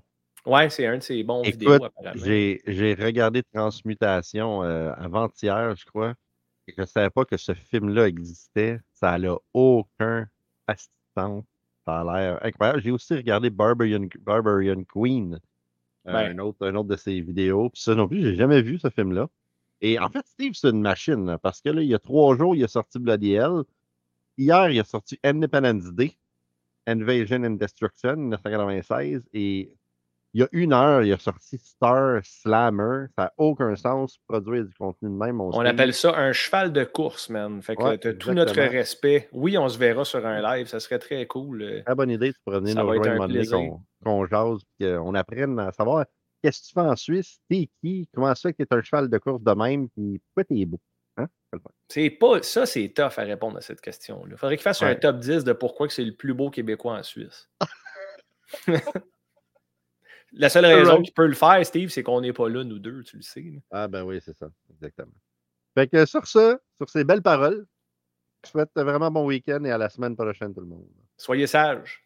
Speaker 2: Ouais, c'est un de ces bons vidéos, apparemment.
Speaker 1: j'ai regardé Transmutation euh, avant-hier, je crois. Et je ne savais pas que ce film-là existait. Ça n'a aucun assistant. Ça a l'air incroyable. J'ai aussi regardé Barbarian, Barbarian Queen, euh,
Speaker 2: Ouais.
Speaker 1: un, autre, un autre de ses vidéos. Puis ça non plus, j'ai jamais vu ce film-là. Et en fait, Steve, c'est une machine. parce que là, il y a trois jours, il a sorti Bloody Hell. Hier, il a sorti Independence Day, Invasion and Destruction, 1996. Et il y a une heure, il a sorti Star Slammer. Ça n'a aucun sens produire du contenu de même.
Speaker 2: On appelle ça un cheval de course, man. Fait que
Speaker 1: Ouais,
Speaker 2: t'as tout notre respect. Oui, on se verra sur un live. Ça serait très cool. euh.
Speaker 1: Très bonne idée, tu pourrais venir
Speaker 2: Ça
Speaker 1: nous rejoindre qu'on jase, puis qu'on apprenne à savoir qu'est-ce que tu fais en Suisse, t'es qui, comment ça fait que t'es un cheval de course de même, puis pourquoi t'es beau. Hein? C'est
Speaker 2: pas, ça, c'est tough à répondre à cette question-là. Il faudrait qu'il fasse un top 10 de pourquoi c'est le plus beau Québécois en Suisse. La seule raison
Speaker 1: Right.
Speaker 2: qu'il peut le faire, Steve, c'est qu'on n'est pas là, nous deux, tu le sais. là.
Speaker 1: Ah ben oui, c'est ça, exactement. Fait que sur ça, sur ces belles paroles, je vous souhaite vraiment bon week-end et à la semaine prochaine tout le monde.
Speaker 2: Soyez sages.